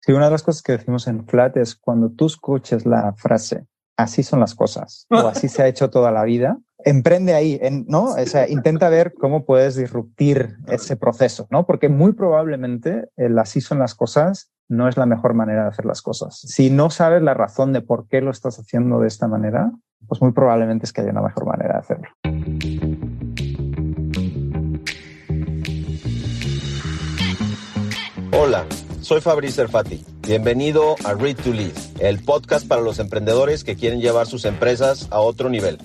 Sí, una de las cosas que decimos en Flat es cuando tú escuches la frase, así son las cosas, o así se ha hecho toda la vida, emprende ahí, ¿no? O sea, intenta ver cómo puedes disruptir ese proceso, ¿no? Porque muy probablemente el así son las cosas no es la mejor manera de hacer las cosas. Si no sabes la razón de por qué lo estás haciendo de esta manera, pues muy probablemente es que haya una mejor manera de hacerlo. Hola, soy Fabrice Erfati. Bienvenido a Read to Lead, el podcast para los emprendedores que quieren llevar sus empresas a otro nivel.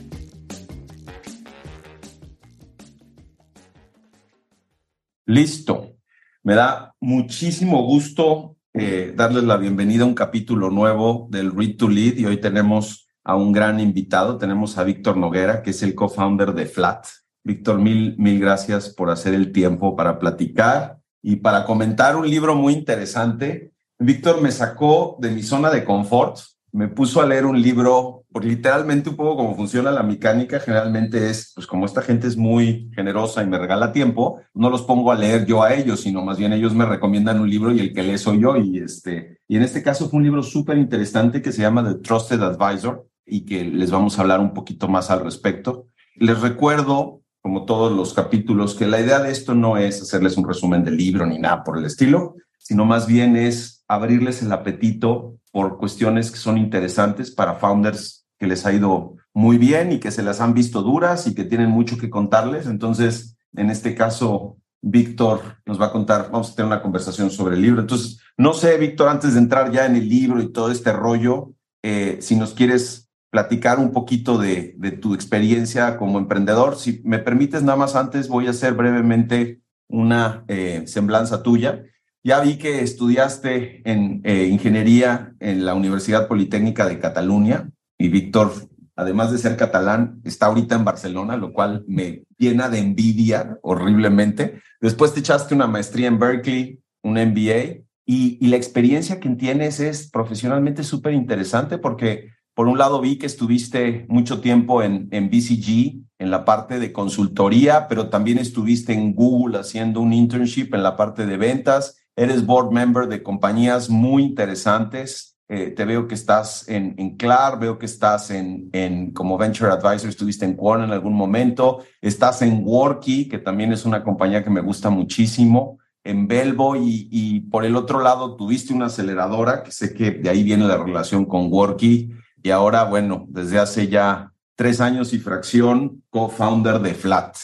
Listo. Me da muchísimo gusto eh, darles la bienvenida a un capítulo nuevo del Read to Lead y hoy tenemos a un gran invitado. Tenemos a Víctor Noguera, que es el co-founder de Flat. Víctor, mil, mil gracias por hacer el tiempo para platicar y para comentar un libro muy interesante. Víctor me sacó de mi zona de confort me puso a leer un libro, por literalmente un poco cómo funciona la mecánica, generalmente es, pues como esta gente es muy generosa y me regala tiempo, no los pongo a leer yo a ellos, sino más bien ellos me recomiendan un libro y el que lee soy yo. Y, este, y en este caso fue un libro súper interesante que se llama The Trusted Advisor y que les vamos a hablar un poquito más al respecto. Les recuerdo, como todos los capítulos, que la idea de esto no es hacerles un resumen del libro ni nada por el estilo, sino más bien es abrirles el apetito por cuestiones que son interesantes para founders que les ha ido muy bien y que se las han visto duras y que tienen mucho que contarles. Entonces, en este caso, Víctor nos va a contar, vamos a tener una conversación sobre el libro. Entonces, no sé, Víctor, antes de entrar ya en el libro y todo este rollo, eh, si nos quieres platicar un poquito de, tu experiencia como emprendedor. Si me permites, nada más antes voy a hacer brevemente una eh, semblanza tuya. Ya vi que estudiaste en eh, ingeniería en la Universidad Politécnica de Cataluña y Víctor, además de ser catalán, está ahorita en Barcelona, lo cual me llena de envidia horriblemente. Después te echaste una maestría en Berkeley, un MBA, y, y la experiencia que tienes es profesionalmente súper interesante porque por un lado vi que estuviste mucho tiempo en, en BCG, en la parte de consultoría, pero también estuviste en Google haciendo un internship en la parte de ventas. Eres board member de compañías muy interesantes. Eh, te veo que estás en, en CLAR, veo que estás en, en como Venture Advisor, estuviste en Quorn en algún momento, estás en Worky, que también es una compañía que me gusta muchísimo, en Belbo y, y por el otro lado tuviste una aceleradora, que sé que de ahí viene la relación con Worky y ahora, bueno, desde hace ya tres años y fracción, co-founder de Flat.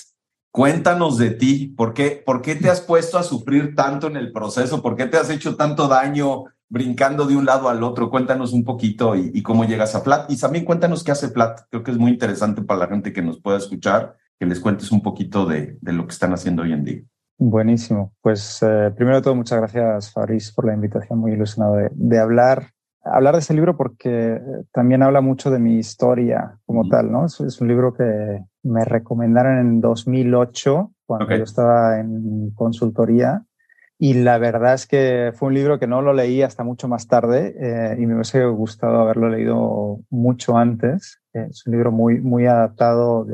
Cuéntanos de ti, ¿por qué, ¿por qué te has puesto a sufrir tanto en el proceso? ¿Por qué te has hecho tanto daño brincando de un lado al otro? Cuéntanos un poquito y, cómo llegas a Flat. Y también cuéntanos qué hace Flat. Creo que es muy interesante para la gente que nos pueda escuchar, que les cuentes un poquito de, lo que están haciendo hoy en día. Buenísimo. Pues eh, primero de todo, muchas gracias, Fabriz, por la invitación. Muy ilusionado de, hablar hablar de ese libro porque eh, también habla mucho de mi historia como tal, ¿no? es, un libro que, me recomendaron en 2008, cuando yo estaba en consultoría. Y la verdad es que fue un libro que no lo leí hasta mucho más tarde eh, y me hubiese gustado haberlo leído mucho antes. Eh, es un libro muy, muy adaptado,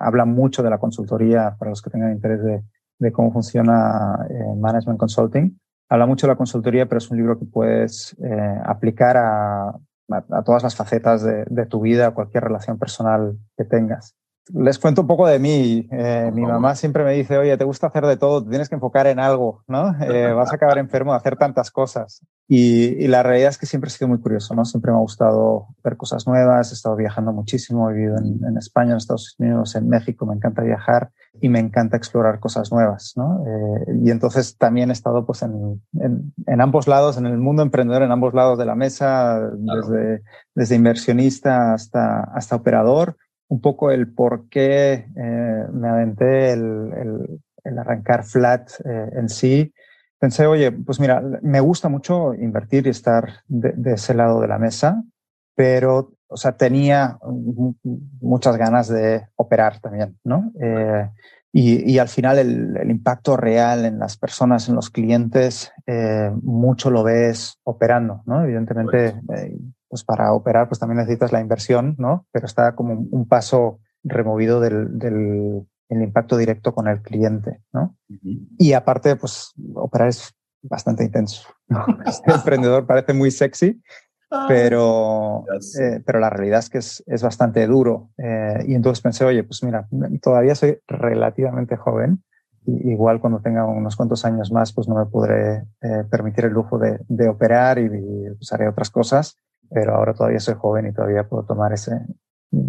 habla mucho de la consultoría para los que tengan interés de, de cómo funciona eh, Management Consulting. Habla mucho de la consultoría, pero es un libro que puedes aplicar a, a, todas las facetas de, de tu vida, cualquier relación personal que tengas les cuento un poco de mí. Eh, mi mamá siempre me dice, oye, te gusta hacer de todo, te tienes que enfocar en algo, ¿no? Eh, vas a acabar enfermo de hacer tantas cosas. Y, la realidad es que siempre he sido muy curioso, ¿no? Siempre me ha gustado ver cosas nuevas, he estado viajando muchísimo, he vivido en, España, en Estados Unidos, en México, me encanta viajar y me encanta explorar cosas nuevas, ¿no? Eh, y entonces también he estado pues en, en, ambos lados, en el mundo emprendedor, en ambos lados de la mesa, desde, desde inversionista hasta, hasta operador un poco el por qué eh, me aventé el, el, arrancar flat eh, en sí. Pensé, oye, pues mira, me gusta mucho invertir y estar de, ese lado de la mesa, pero, o sea, tenía muchas ganas de operar también, ¿no? Eh, y, y, al final el, el, impacto real en las personas, en los clientes, mucho lo ves operando, ¿no? Evidentemente, pues para operar pues también necesitas la inversión, ¿no? Pero está como un paso removido del, del impacto directo con el cliente, ¿no? Y aparte, pues operar es bastante intenso. Este emprendedor parece muy sexy, pero, eh, pero la realidad es que es, es bastante duro. Eh, y entonces pensé, oye, pues mira, todavía soy relativamente joven. igual cuando tenga unos cuantos años más, pues no me podré eh, permitir el lujo de, de operar y, y pues haré otras cosas. Pero ahora todavía soy joven y todavía puedo tomar ese,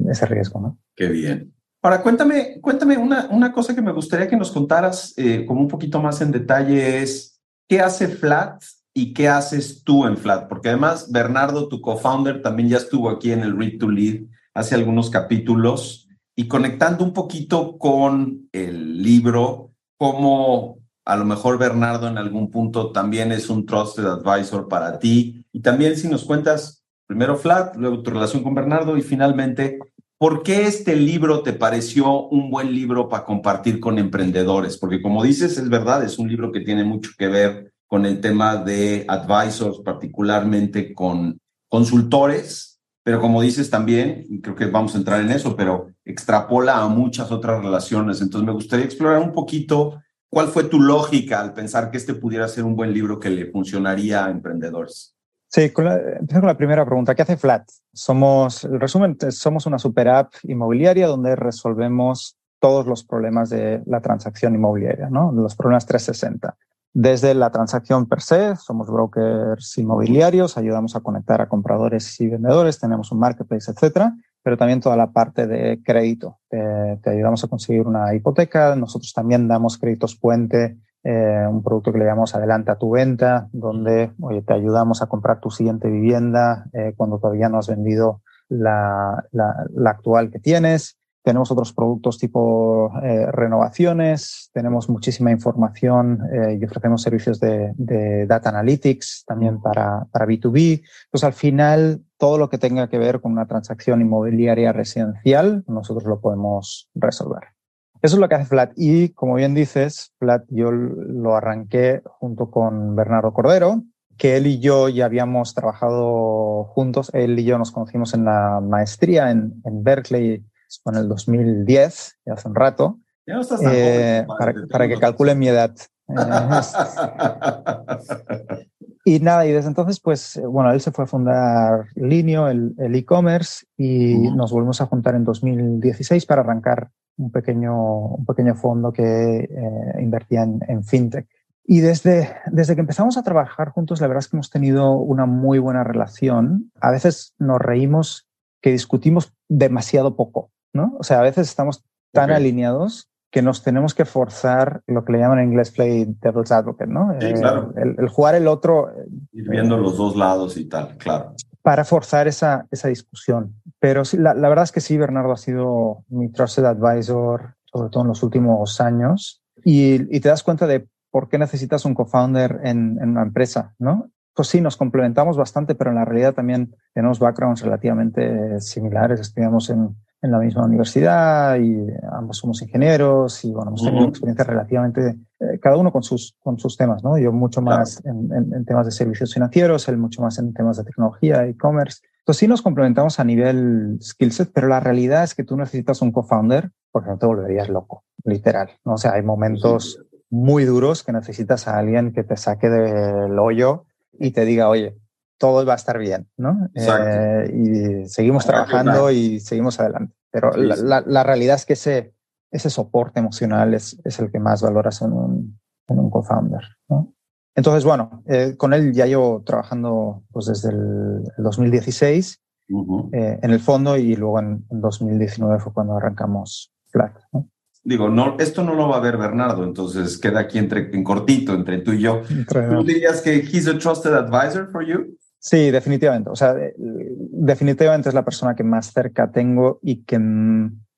ese riesgo, ¿no? Qué bien. Ahora, cuéntame, cuéntame una, una cosa que me gustaría que nos contaras como un poquito más en detalle es, ¿qué hace Flat y qué haces tú en Flat? Porque además Bernardo, tu co-founder, también ya estuvo aquí en el Read to Lead hace algunos capítulos y conectando un poquito con el libro, cómo a lo mejor Bernardo en algún punto también es un trusted advisor para ti y también si nos cuentas primero Flat, luego tu relación con Bernardo y finalmente ¿Por qué este libro te pareció un buen libro para compartir con emprendedores? Porque como dices, es verdad, es un libro que tiene mucho que ver con el tema de advisors, particularmente con consultores, pero como dices también, creo que vamos a entrar en eso, pero extrapola a muchas otras relaciones. Entonces me gustaría explorar un poquito cuál fue tu lógica al pensar que este pudiera ser un buen libro que le funcionaría a emprendedores. Sí, con la, con la primera pregunta. ¿Qué hace Flat? Somos, el resumen, somos una super app inmobiliaria donde resolvemos todos los problemas de la transacción inmobiliaria, ¿no? Los problemas 360. Desde la transacción per se, somos brokers inmobiliarios, ayudamos a conectar a compradores y vendedores, tenemos un marketplace, etcétera, pero también toda la parte de crédito. te ayudamos a conseguir una hipoteca, nosotros también damos créditos puente, eh, un producto que le llamamos Adelanta tu venta, donde oye, te ayudamos a comprar tu siguiente vivienda eh, cuando todavía no has vendido la, la, la actual que tienes. Tenemos otros productos tipo eh, renovaciones, tenemos muchísima información eh, y ofrecemos servicios de, de, data analytics también para, para B2B. Pues al final, todo lo que tenga que ver con una transacción inmobiliaria residencial, nosotros lo podemos resolver. Eso es lo que hace Flat. Y como bien dices, Flat yo lo arranqué junto con Bernardo Cordero, que él y yo ya habíamos trabajado juntos. Él y yo nos conocimos en la maestría en, en Berkeley en el 2010, ya hace un rato, eh, para, para, que calculen mi edad. y nada, y desde entonces, pues, bueno, él se fue a fundar Linio, el e-commerce, y nos volvimos a juntar en 2016 para arrancar un pequeño, un pequeño fondo que eh, invertía en, en, fintech. Y desde, desde que empezamos a trabajar juntos, la verdad es que hemos tenido una muy buena relación. A veces nos reímos que discutimos demasiado poco. ¿no? O sea, a veces estamos tan alineados que nos tenemos que forzar lo que le llaman en inglés play devil's advocate, ¿no? Sí, claro. el, jugar el otro. Ir viendo los dos lados y tal, claro. Para forzar esa, esa discusión. Pero la, la, verdad es que sí, Bernardo ha sido mi trusted advisor, sobre todo en los últimos años. Y, y te das cuenta de por qué necesitas un co-founder en, en, una empresa, ¿no? Pues sí, nos complementamos bastante, pero en la realidad también tenemos backgrounds relativamente similares. Estudiamos en, en la misma universidad y ambos somos ingenieros y bueno, hemos tenido uh -huh. experiencia relativamente, eh, cada uno con sus, con sus temas, ¿no? Yo mucho más claro. en, en, en, temas de servicios financieros, él mucho más en temas de tecnología, e-commerce. Entonces sí nos complementamos a nivel skill set, pero la realidad es que tú necesitas un co-founder porque no te volverías loco, literal, ¿no? O sea, hay momentos muy duros que necesitas a alguien que te saque del hoyo y te diga, oye, todo va a estar bien, ¿no? Eh, y seguimos trabajando y seguimos adelante. Pero sí, la, la, la, realidad es que ese, ese soporte emocional es, es el que más valoras en un, en un co-founder, ¿no? Entonces, bueno, eh, con él ya llevo trabajando pues, desde el, el 2016 uh -huh. eh, en el fondo y luego en, en, 2019 fue cuando arrancamos Flat, ¿no? Digo, no, esto no lo va a ver Bernardo, entonces queda aquí entre, en cortito entre tú y yo. Entre, ¿Tú dirías que he's a trusted advisor for you? Sí, definitivamente. O sea, definitivamente es la persona que más cerca tengo y que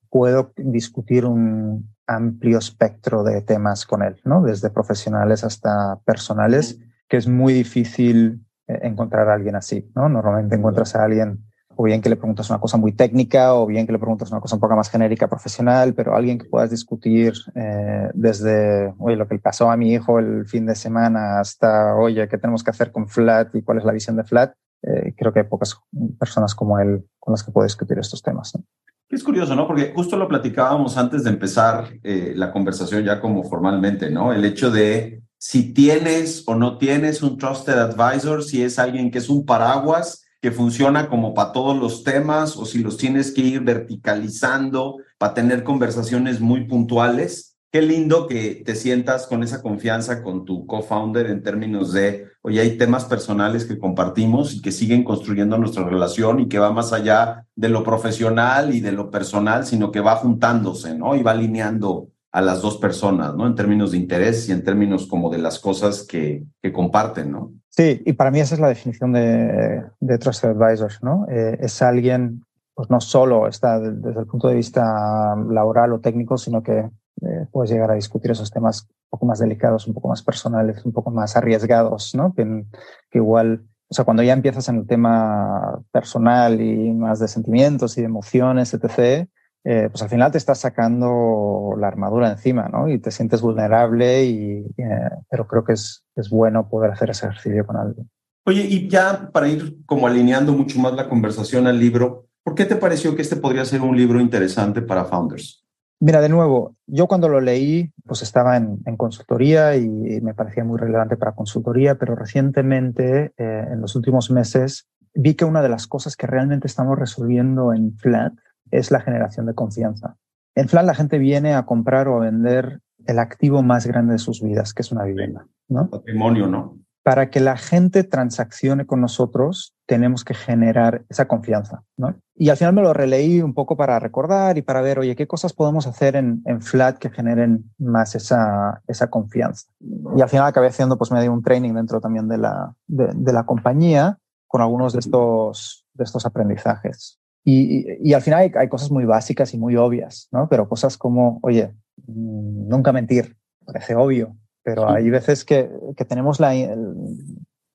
puedo discutir un amplio espectro de temas con él, ¿no? Desde profesionales hasta personales, que es muy difícil eh, encontrar a alguien así, ¿no? Normalmente encuentras a alguien o bien que le preguntas una cosa muy técnica o bien que le preguntas una cosa un poco más genérica, profesional, pero alguien que puedas discutir eh, desde, oye, lo que le pasó a mi hijo el fin de semana hasta, oye, ¿qué tenemos que hacer con Flat y cuál es la visión de Flat? Eh, creo que hay pocas personas como él con las que puedo discutir estos temas. ¿no? Es curioso, ¿no? Porque justo lo platicábamos antes de empezar eh, la conversación ya como formalmente, ¿no? El hecho de si tienes o no tienes un trusted advisor, si es alguien que es un paraguas que funciona como para todos los temas o si los tienes que ir verticalizando para tener conversaciones muy puntuales. Qué lindo que te sientas con esa confianza con tu co-founder en términos de, oye, hay temas personales que compartimos y que siguen construyendo nuestra relación y que va más allá de lo profesional y de lo personal, sino que va juntándose, ¿no? Y va alineando a las dos personas, ¿no? En términos de interés y en términos como de las cosas que, que comparten, ¿no? Sí, y para mí esa es la definición de, de Trusted Advisors, ¿no? Eh, es alguien, pues no solo está desde el punto de vista laboral o técnico, sino que eh, puedes llegar a discutir esos temas un poco más delicados, un poco más personales, un poco más arriesgados, ¿no? Que, que igual, o sea, cuando ya empiezas en el tema personal y más de sentimientos y de emociones, etc., eh, pues al final te estás sacando la armadura encima, ¿no? Y te sientes vulnerable, y, eh, pero creo que es, es bueno poder hacer ese ejercicio con alguien. Oye, y ya para ir como alineando mucho más la conversación al libro, ¿por qué te pareció que este podría ser un libro interesante para founders? Mira, de nuevo, yo cuando lo leí, pues estaba en, en consultoría y, me parecía muy relevante para consultoría, pero recientemente, eh, en los últimos meses, vi que una de las cosas que realmente estamos resolviendo en Flat es la generación de confianza. En Flat la gente viene a comprar o a vender el activo más grande de sus vidas, que es una vivienda, ¿no? Patrimonio, ¿no? Para que la gente transaccione con nosotros, tenemos que generar esa confianza, ¿no? Y al final me lo releí un poco para recordar y para ver, oye, ¿qué cosas podemos hacer en, en Flat que generen más esa, esa confianza? Y al final acabé haciendo pues medio un training dentro también de la, de, de la compañía con algunos de estos, de estos aprendizajes. Y, y, al final hay, hay, cosas muy básicas y muy obvias, ¿no? Pero cosas como, oye, mm, nunca mentir, parece obvio, pero hay veces que, que tenemos la, el,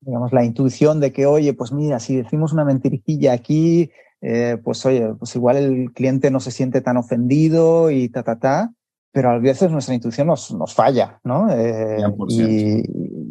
digamos, la intuición de que, oye, pues mira, si decimos una mentirilla aquí, eh, pues oye, pues igual el cliente no se siente tan ofendido y ta, ta, ta, pero a veces nuestra intuición nos, nos falla, ¿no? Eh, y,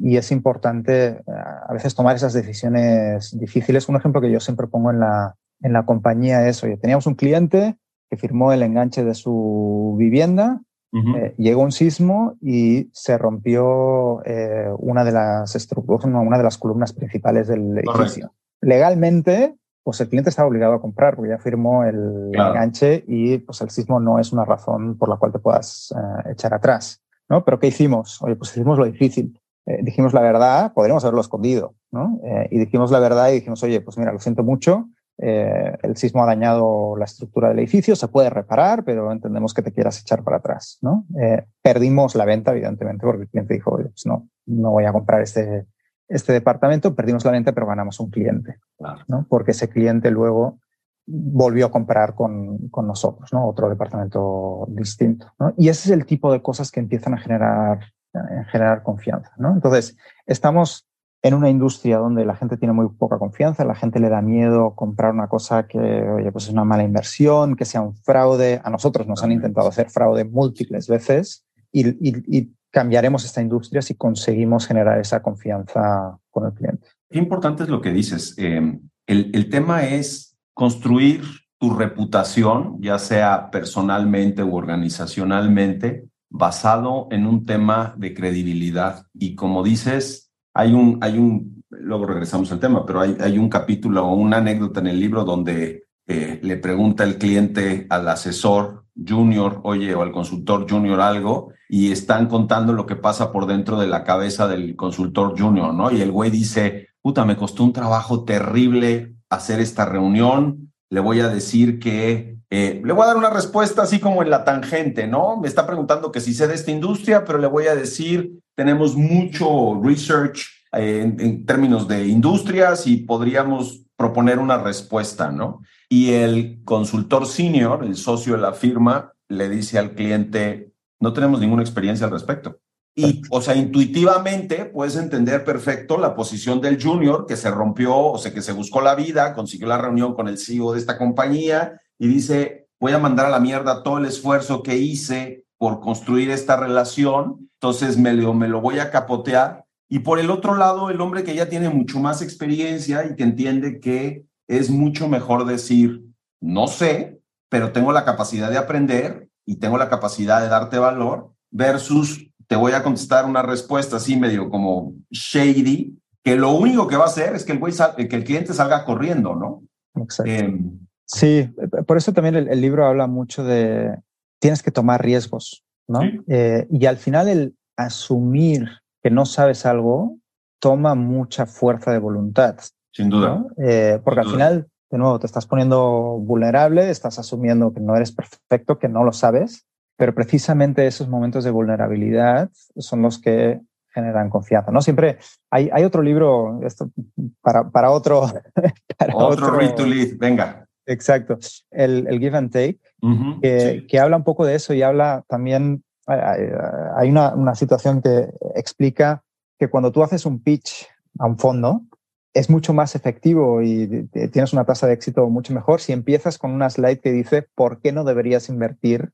y, es importante a veces tomar esas decisiones difíciles. Un ejemplo que yo siempre pongo en la, en la compañía es, oye, teníamos un cliente que firmó el enganche de su vivienda, uh -huh. eh, llegó un sismo y se rompió eh, una, de las una de las columnas principales del edificio. Correcto. Legalmente, pues el cliente estaba obligado a comprar porque ya firmó el claro. enganche y pues el sismo no es una razón por la cual te puedas eh, echar atrás. ¿no? Pero ¿qué hicimos? Oye, pues hicimos lo difícil. Dijimos la verdad, podríamos haberlo escondido, ¿no? Y dijimos la verdad y dijimos, oye, pues mira, lo siento mucho, eh, el sismo ha dañado la estructura del edificio, se puede reparar, pero entendemos que te quieras echar para atrás. ¿no? Eh, perdimos la venta, evidentemente, porque el cliente dijo, Oye, pues no, no voy a comprar este, este departamento, perdimos la venta, pero ganamos un cliente, claro. ¿no? porque ese cliente luego volvió a comprar con, con nosotros, ¿no? otro departamento distinto. ¿no? Y ese es el tipo de cosas que empiezan a generar, a generar confianza. ¿no? Entonces, estamos en una industria donde la gente tiene muy poca confianza, la gente le da miedo comprar una cosa que, oye, pues es una mala inversión, que sea un fraude. A nosotros nos han intentado hacer fraude múltiples veces y, y, y cambiaremos esta industria si conseguimos generar esa confianza con el cliente. Qué importante es lo que dices. Eh, el, el tema es construir tu reputación, ya sea personalmente u organizacionalmente, basado en un tema de credibilidad. Y como dices, hay un, hay un, luego regresamos al tema, pero hay, hay un capítulo o una anécdota en el libro donde eh, le pregunta el cliente al asesor junior, oye, o al consultor junior algo, y están contando lo que pasa por dentro de la cabeza del consultor junior, ¿no? Y el güey dice, puta, me costó un trabajo terrible hacer esta reunión, le voy a decir que, eh, le voy a dar una respuesta así como en la tangente, ¿no? Me está preguntando que si sé de esta industria, pero le voy a decir tenemos mucho research eh, en, en, términos de industrias y podríamos proponer una respuesta, ¿no? Y el consultor senior, el socio de la firma, le dice al cliente, no tenemos ninguna experiencia al respecto. Y, o sea, intuitivamente puedes entender perfecto la posición del junior que se rompió, o sea, que se buscó la vida, consiguió la reunión con el CEO de esta compañía y dice, voy a mandar a la mierda todo el esfuerzo que hice por construir esta relación, entonces me lo, me lo voy a capotear. Y por el otro lado, el hombre que ya tiene mucho más experiencia y que entiende que es mucho mejor decir, no sé, pero tengo la capacidad de aprender y tengo la capacidad de darte valor, versus te voy a contestar una respuesta así medio como shady, que lo único que va a hacer es que el, güey que el cliente salga corriendo, ¿no? Exacto. Em, sí, por eso también el, libro habla mucho de tienes que tomar riesgos, ¿no? Eh, y al final el asumir que no sabes algo toma mucha fuerza de voluntad. Sin duda. Eh, porque al final, de nuevo, te estás poniendo vulnerable, estás asumiendo que no eres perfecto, que no lo sabes, pero precisamente esos momentos de vulnerabilidad son los que generan confianza. ¿no? Siempre hay, hay otro libro esto, para, para otro... otro, read to lead, venga. Exacto, el, el Give and Take, que, que, habla un poco de eso y habla también, hay, una, una situación que explica que cuando tú haces un pitch a un fondo, es mucho más efectivo y tienes una tasa de éxito mucho mejor si empiezas con una slide que dice por qué no deberías invertir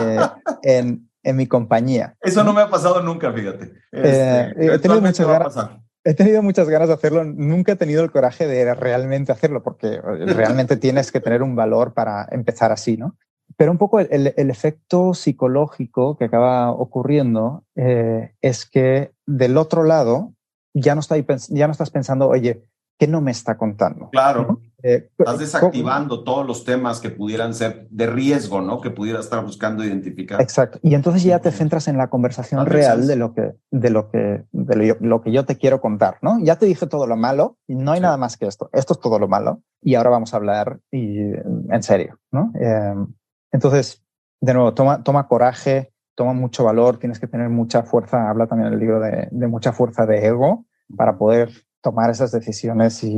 eh, en, en mi compañía. Eso no me ha pasado nunca, fíjate. Eh, este, he, tenido muchas ganas, he tenido muchas ganas de hacerlo. Nunca he tenido el coraje de realmente hacerlo, porque realmente tienes que tener un valor para empezar así, ¿no? Pero un poco el, efecto psicológico que acaba ocurriendo eh, es que del otro lado ya no, está, ya no estás pensando, oye, ¿qué no me está contando? Claro. Eh, Estás desactivando todos los temas que pudieran ser de riesgo, ¿no? Que pudiera estar buscando identificar. Exacto. Y entonces ya te centras en la conversación real de lo que, de lo que, de lo, que yo te quiero contar, ¿no? Ya te dije todo lo malo y no hay nada más que esto. Esto es todo lo malo y ahora vamos a hablar y, en serio, ¿no? Em, entonces, de nuevo, toma, toma coraje, toma mucho valor, tienes que tener mucha fuerza. Habla también el libro de, de mucha fuerza de ego para poder tomar esas decisiones y,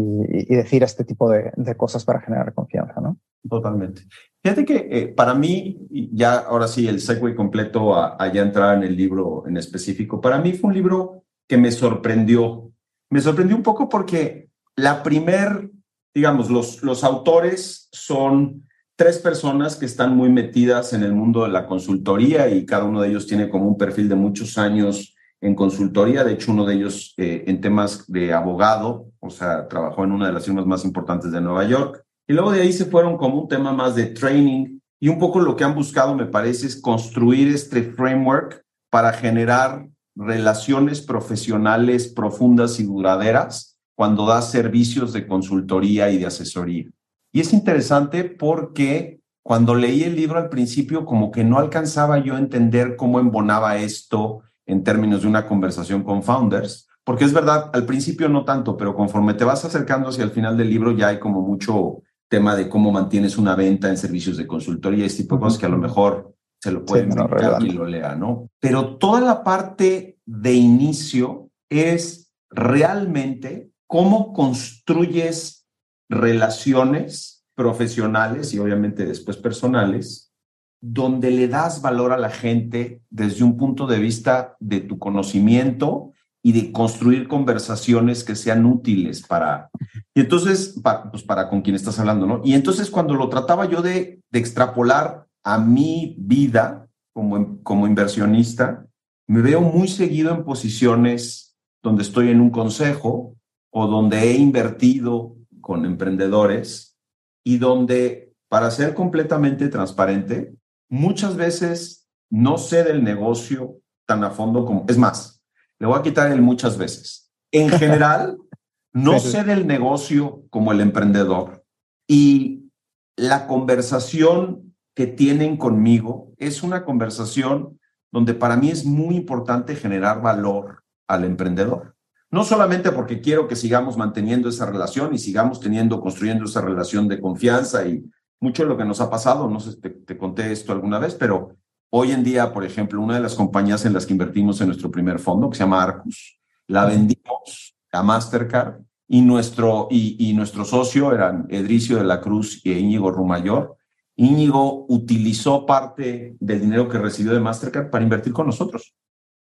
decir este tipo de, cosas para generar confianza, ¿no? Totalmente. Fíjate que eh, para mí, ya ahora sí, el segue completo a, ya entrar en el libro en específico, para mí fue un libro que me sorprendió. Me sorprendió un poco porque la primer, digamos, los, los autores son tres personas que están muy metidas en el mundo de la consultoría y cada uno de ellos tiene como un perfil de muchos años en consultoría, de hecho uno de ellos eh, en temas de abogado, o sea, trabajó en una de las firmas más importantes de Nueva York, y luego de ahí se fueron como un tema más de training, y un poco lo que han buscado, me parece, es construir este framework para generar relaciones profesionales profundas y duraderas cuando das servicios de consultoría y de asesoría. Y es interesante porque cuando leí el libro al principio, como que no alcanzaba yo a entender cómo embonaba esto en términos de una conversación con founders, porque es verdad, al principio no tanto, pero conforme te vas acercando hacia el final del libro ya hay como mucho tema de cómo mantienes una venta en servicios de consultoría y este tipo de cosas que a lo mejor se lo pueden sí, quien lo lea, ¿no? Pero toda la parte de inicio es realmente cómo construyes relaciones profesionales y obviamente después personales donde le das valor a la gente desde un punto de vista de tu conocimiento y de construir conversaciones que sean útiles para... Y entonces, para, pues para con quien estás hablando, ¿no? Y entonces cuando lo trataba yo de, de extrapolar a mi vida como, como inversionista, me veo muy seguido en posiciones donde estoy en un consejo o donde he invertido con emprendedores y donde, para ser completamente transparente, muchas veces no sé del negocio tan a fondo como, es más, le voy a quitar el muchas veces. En general, no sé del negocio como el emprendedor y la conversación que tienen conmigo es una conversación donde para mí es muy importante generar valor al emprendedor. No solamente porque quiero que sigamos manteniendo esa relación y sigamos teniendo, construyendo esa relación de confianza y mucho de lo que nos ha pasado, no sé, te, te conté esto alguna vez, pero hoy en día, por ejemplo, una de las compañías en las que invertimos en nuestro primer fondo, que se llama Arcus, la vendimos a Mastercard y nuestro, y, y nuestro socio eran Edricio de la Cruz y Íñigo Rumayor. Íñigo utilizó parte del dinero que recibió de Mastercard para invertir con nosotros.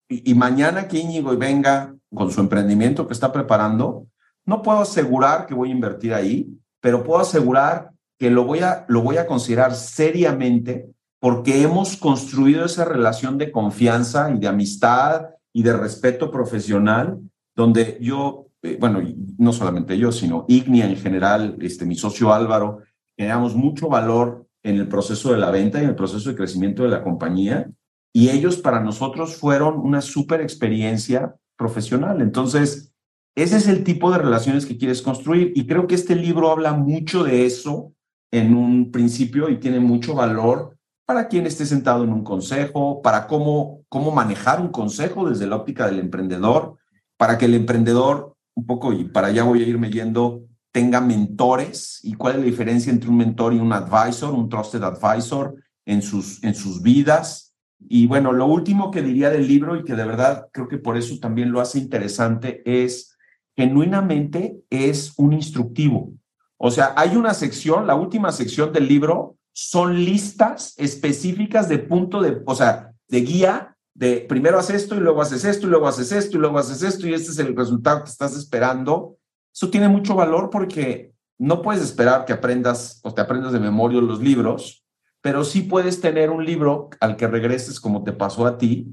Y, y mañana que Íñigo venga con su emprendimiento que está preparando, no puedo asegurar que voy a invertir ahí, pero puedo asegurar que lo voy a, lo voy a considerar seriamente porque hemos construido esa relación de confianza y de amistad y de respeto profesional, donde yo, eh, bueno, no solamente yo, sino Ignia en general, este, mi socio Álvaro, generamos mucho valor en el proceso de la venta y en el proceso de crecimiento de la compañía. y ellos para nosotros fueron una súper experiencia profesional. Entonces, ese es el tipo de relaciones que quieres construir y creo que este libro habla mucho de eso en un principio y tiene mucho valor para quien esté sentado en un consejo, para cómo, cómo manejar un consejo desde la óptica del emprendedor, para que el emprendedor, un poco, y para allá voy a irme yendo, tenga mentores y cuál es la diferencia entre un mentor y un advisor, un trusted advisor en sus, en sus vidas. Y bueno, lo último que diría del libro y que de verdad creo que por eso también lo hace interesante es genuinamente es un instructivo. O sea, hay una sección, la última sección del libro, son listas específicas de punto de, o sea, de guía de primero haces esto y luego haces esto y luego haces esto y luego haces esto y este es el resultado que estás esperando. Eso tiene mucho valor porque no puedes esperar que aprendas o te aprendas de memoria los libros, pero sí puedes tener un libro al que regreses como te pasó a ti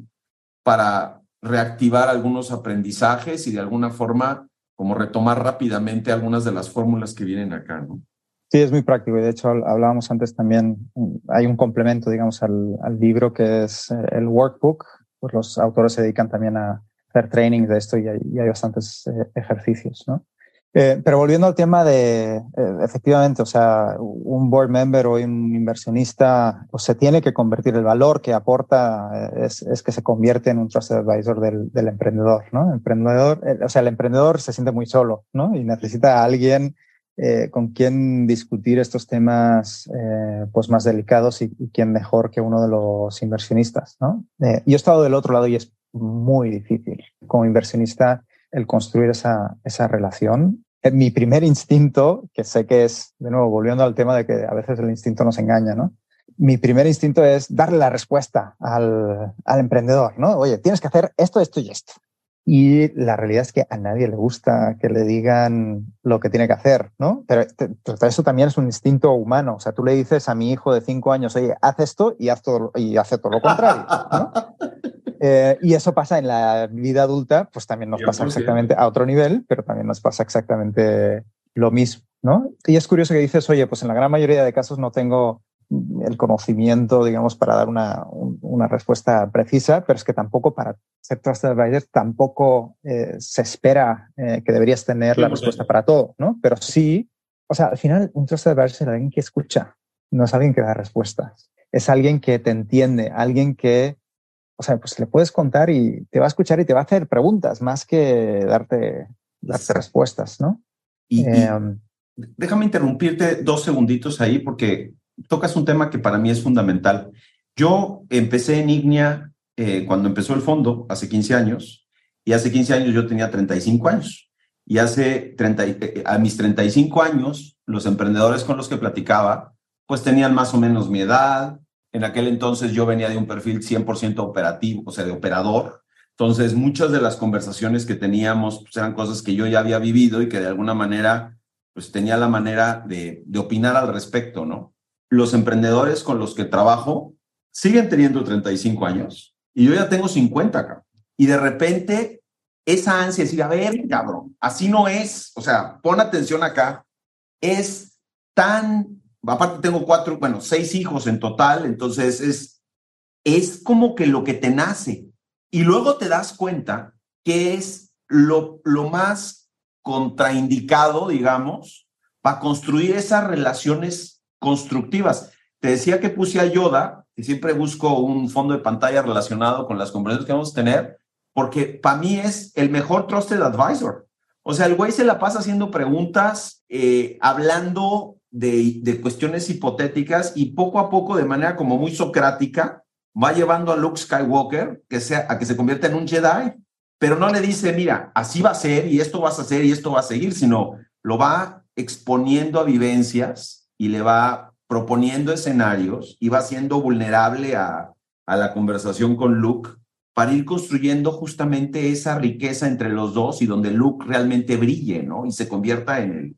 para reactivar algunos aprendizajes y de alguna forma como retomar rápidamente algunas de las fórmulas que vienen acá, ¿no? Sí, es muy práctico de hecho hablábamos antes también, hay un complemento, digamos, al, libro que es eh, el workbook, pues los autores se dedican también a hacer training de esto y hay, hay bastantes eh, ejercicios, ¿no? Eh, pero volviendo al tema de, efectivamente, o sea, un board member o un inversionista pues se tiene que convertir, el valor que aporta es, es que se convierte en un trusted advisor del, del emprendedor, ¿no? El emprendedor, o sea, el emprendedor se siente muy solo, ¿no? Y necesita a alguien eh, con quién discutir estos temas eh, pues más delicados y, quién mejor que uno de los inversionistas. ¿no? Eh, yo he estado del otro lado y es muy difícil como inversionista el construir esa, esa relación. mi primer instinto, que sé que es, de nuevo, volviendo al tema de que a veces el instinto nos engaña, ¿no? mi primer instinto es darle la respuesta al, al, emprendedor, ¿no? Oye, tienes que hacer esto, esto y esto. Y la realidad es que a nadie le gusta que le digan lo que tiene que hacer, ¿no? Pero, eso también es un instinto humano. O sea, tú le dices a mi hijo de cinco años, oye, haz esto y, haz todo, y hace todo lo contrario, ¿no? Eh, y eso pasa en la vida adulta, pues también nos pasa exactamente a otro nivel, pero también nos pasa exactamente lo mismo, ¿no? Y es curioso que dices, oye, pues en la gran mayoría de casos no tengo el conocimiento, digamos, para dar una, una, respuesta precisa, pero es que tampoco para ser Trusted Advisor tampoco eh, se espera eh, que deberías tener la respuesta para todo, ¿no? Pero sí, o sea, al final un Trusted Advisor es alguien que escucha, no es alguien que da respuestas, es alguien que te entiende, alguien que, o sea, pues le puedes contar y te va a escuchar y te va a hacer preguntas más que darte, darte respuestas, ¿no? Y, eh, déjame interrumpirte dos segunditos ahí porque tocas un tema que para mí es fundamental. Yo empecé en Ignia eh, cuando empezó el fondo, hace 15 años, y hace 15 años yo tenía 35 años. Y hace 30, eh, a mis 35 años, los emprendedores con los que platicaba, pues tenían más o menos mi edad. En aquel entonces yo venía de un perfil 100% operativo, o sea, de operador. Entonces, muchas de las conversaciones que teníamos pues, eran cosas que yo ya había vivido y que de alguna manera, pues tenía la manera de, opinar al respecto, ¿no? los emprendedores con los que trabajo siguen teniendo 35 años y yo ya tengo 50, cabrón. Y de repente esa ansia de decir, a ver, cabrón, así no es, o sea, pon atención acá, es tan, aparte tengo cuatro, bueno, seis hijos en total, entonces es, es como que lo que te nace. Y luego te das cuenta que es lo, lo más contraindicado, digamos, para construir esas relaciones constructivas. Te decía que puse a Yoda, y siempre busco un fondo de pantalla relacionado con las conversaciones que vamos a tener, porque para mí es el mejor trusted advisor. O sea, el güey se la pasa haciendo preguntas, eh, hablando de, cuestiones hipotéticas y poco a poco, de manera como muy socrática, va llevando a Luke Skywalker que sea, a que se convierta en un Jedi, pero no le dice, mira, así va a ser y esto vas a hacer y esto va a seguir, sino lo va exponiendo a vivencias y le va proponiendo escenarios y va siendo vulnerable a, a la conversación con Luke para ir construyendo justamente esa riqueza entre los dos y donde Luke realmente brille, ¿no? Y se convierta en el,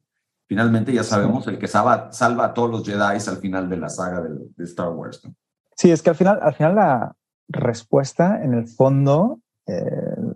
finalmente ya sabemos, el que salva, salva a todos los Jedi al final de la saga de, Star Wars. ¿no? Sí, es que al final, al final la respuesta, en el fondo, eh,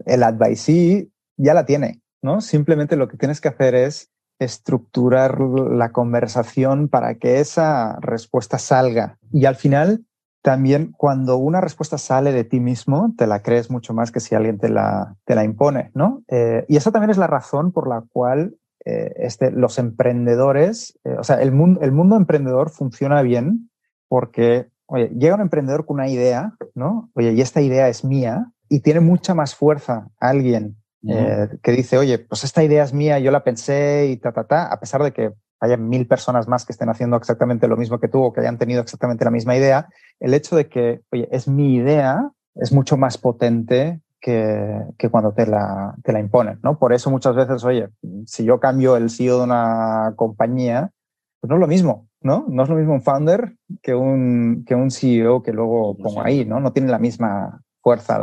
el advisee ya la tiene, ¿no? Simplemente lo que tienes que hacer es estructurar la conversación para que esa respuesta salga. Y al final, también cuando una respuesta sale de ti mismo, te la crees mucho más que si alguien te la, te la impone, ¿no? Eh, y esa también es la razón por la cual eh, este, los emprendedores, eh, o sea, el mundo, el mundo emprendedor funciona bien porque, oye, llega un emprendedor con una idea, ¿no? Oye, y esta idea es mía y tiene mucha más fuerza alguien que dice, oye, pues esta idea es mía, yo la pensé y ta, ta, ta, a pesar de que haya mil personas más que estén haciendo exactamente lo mismo que tú o que hayan tenido exactamente la misma idea, el hecho de que, oye, es mi idea, es mucho más potente que, que, cuando te la, te la imponen, ¿no? Por eso muchas veces, oye, si yo cambio el CEO de una compañía, pues no es lo mismo, ¿no? No es lo mismo un founder que un, que un CEO que luego pongo ahí, ¿no? No tiene la misma fuerza,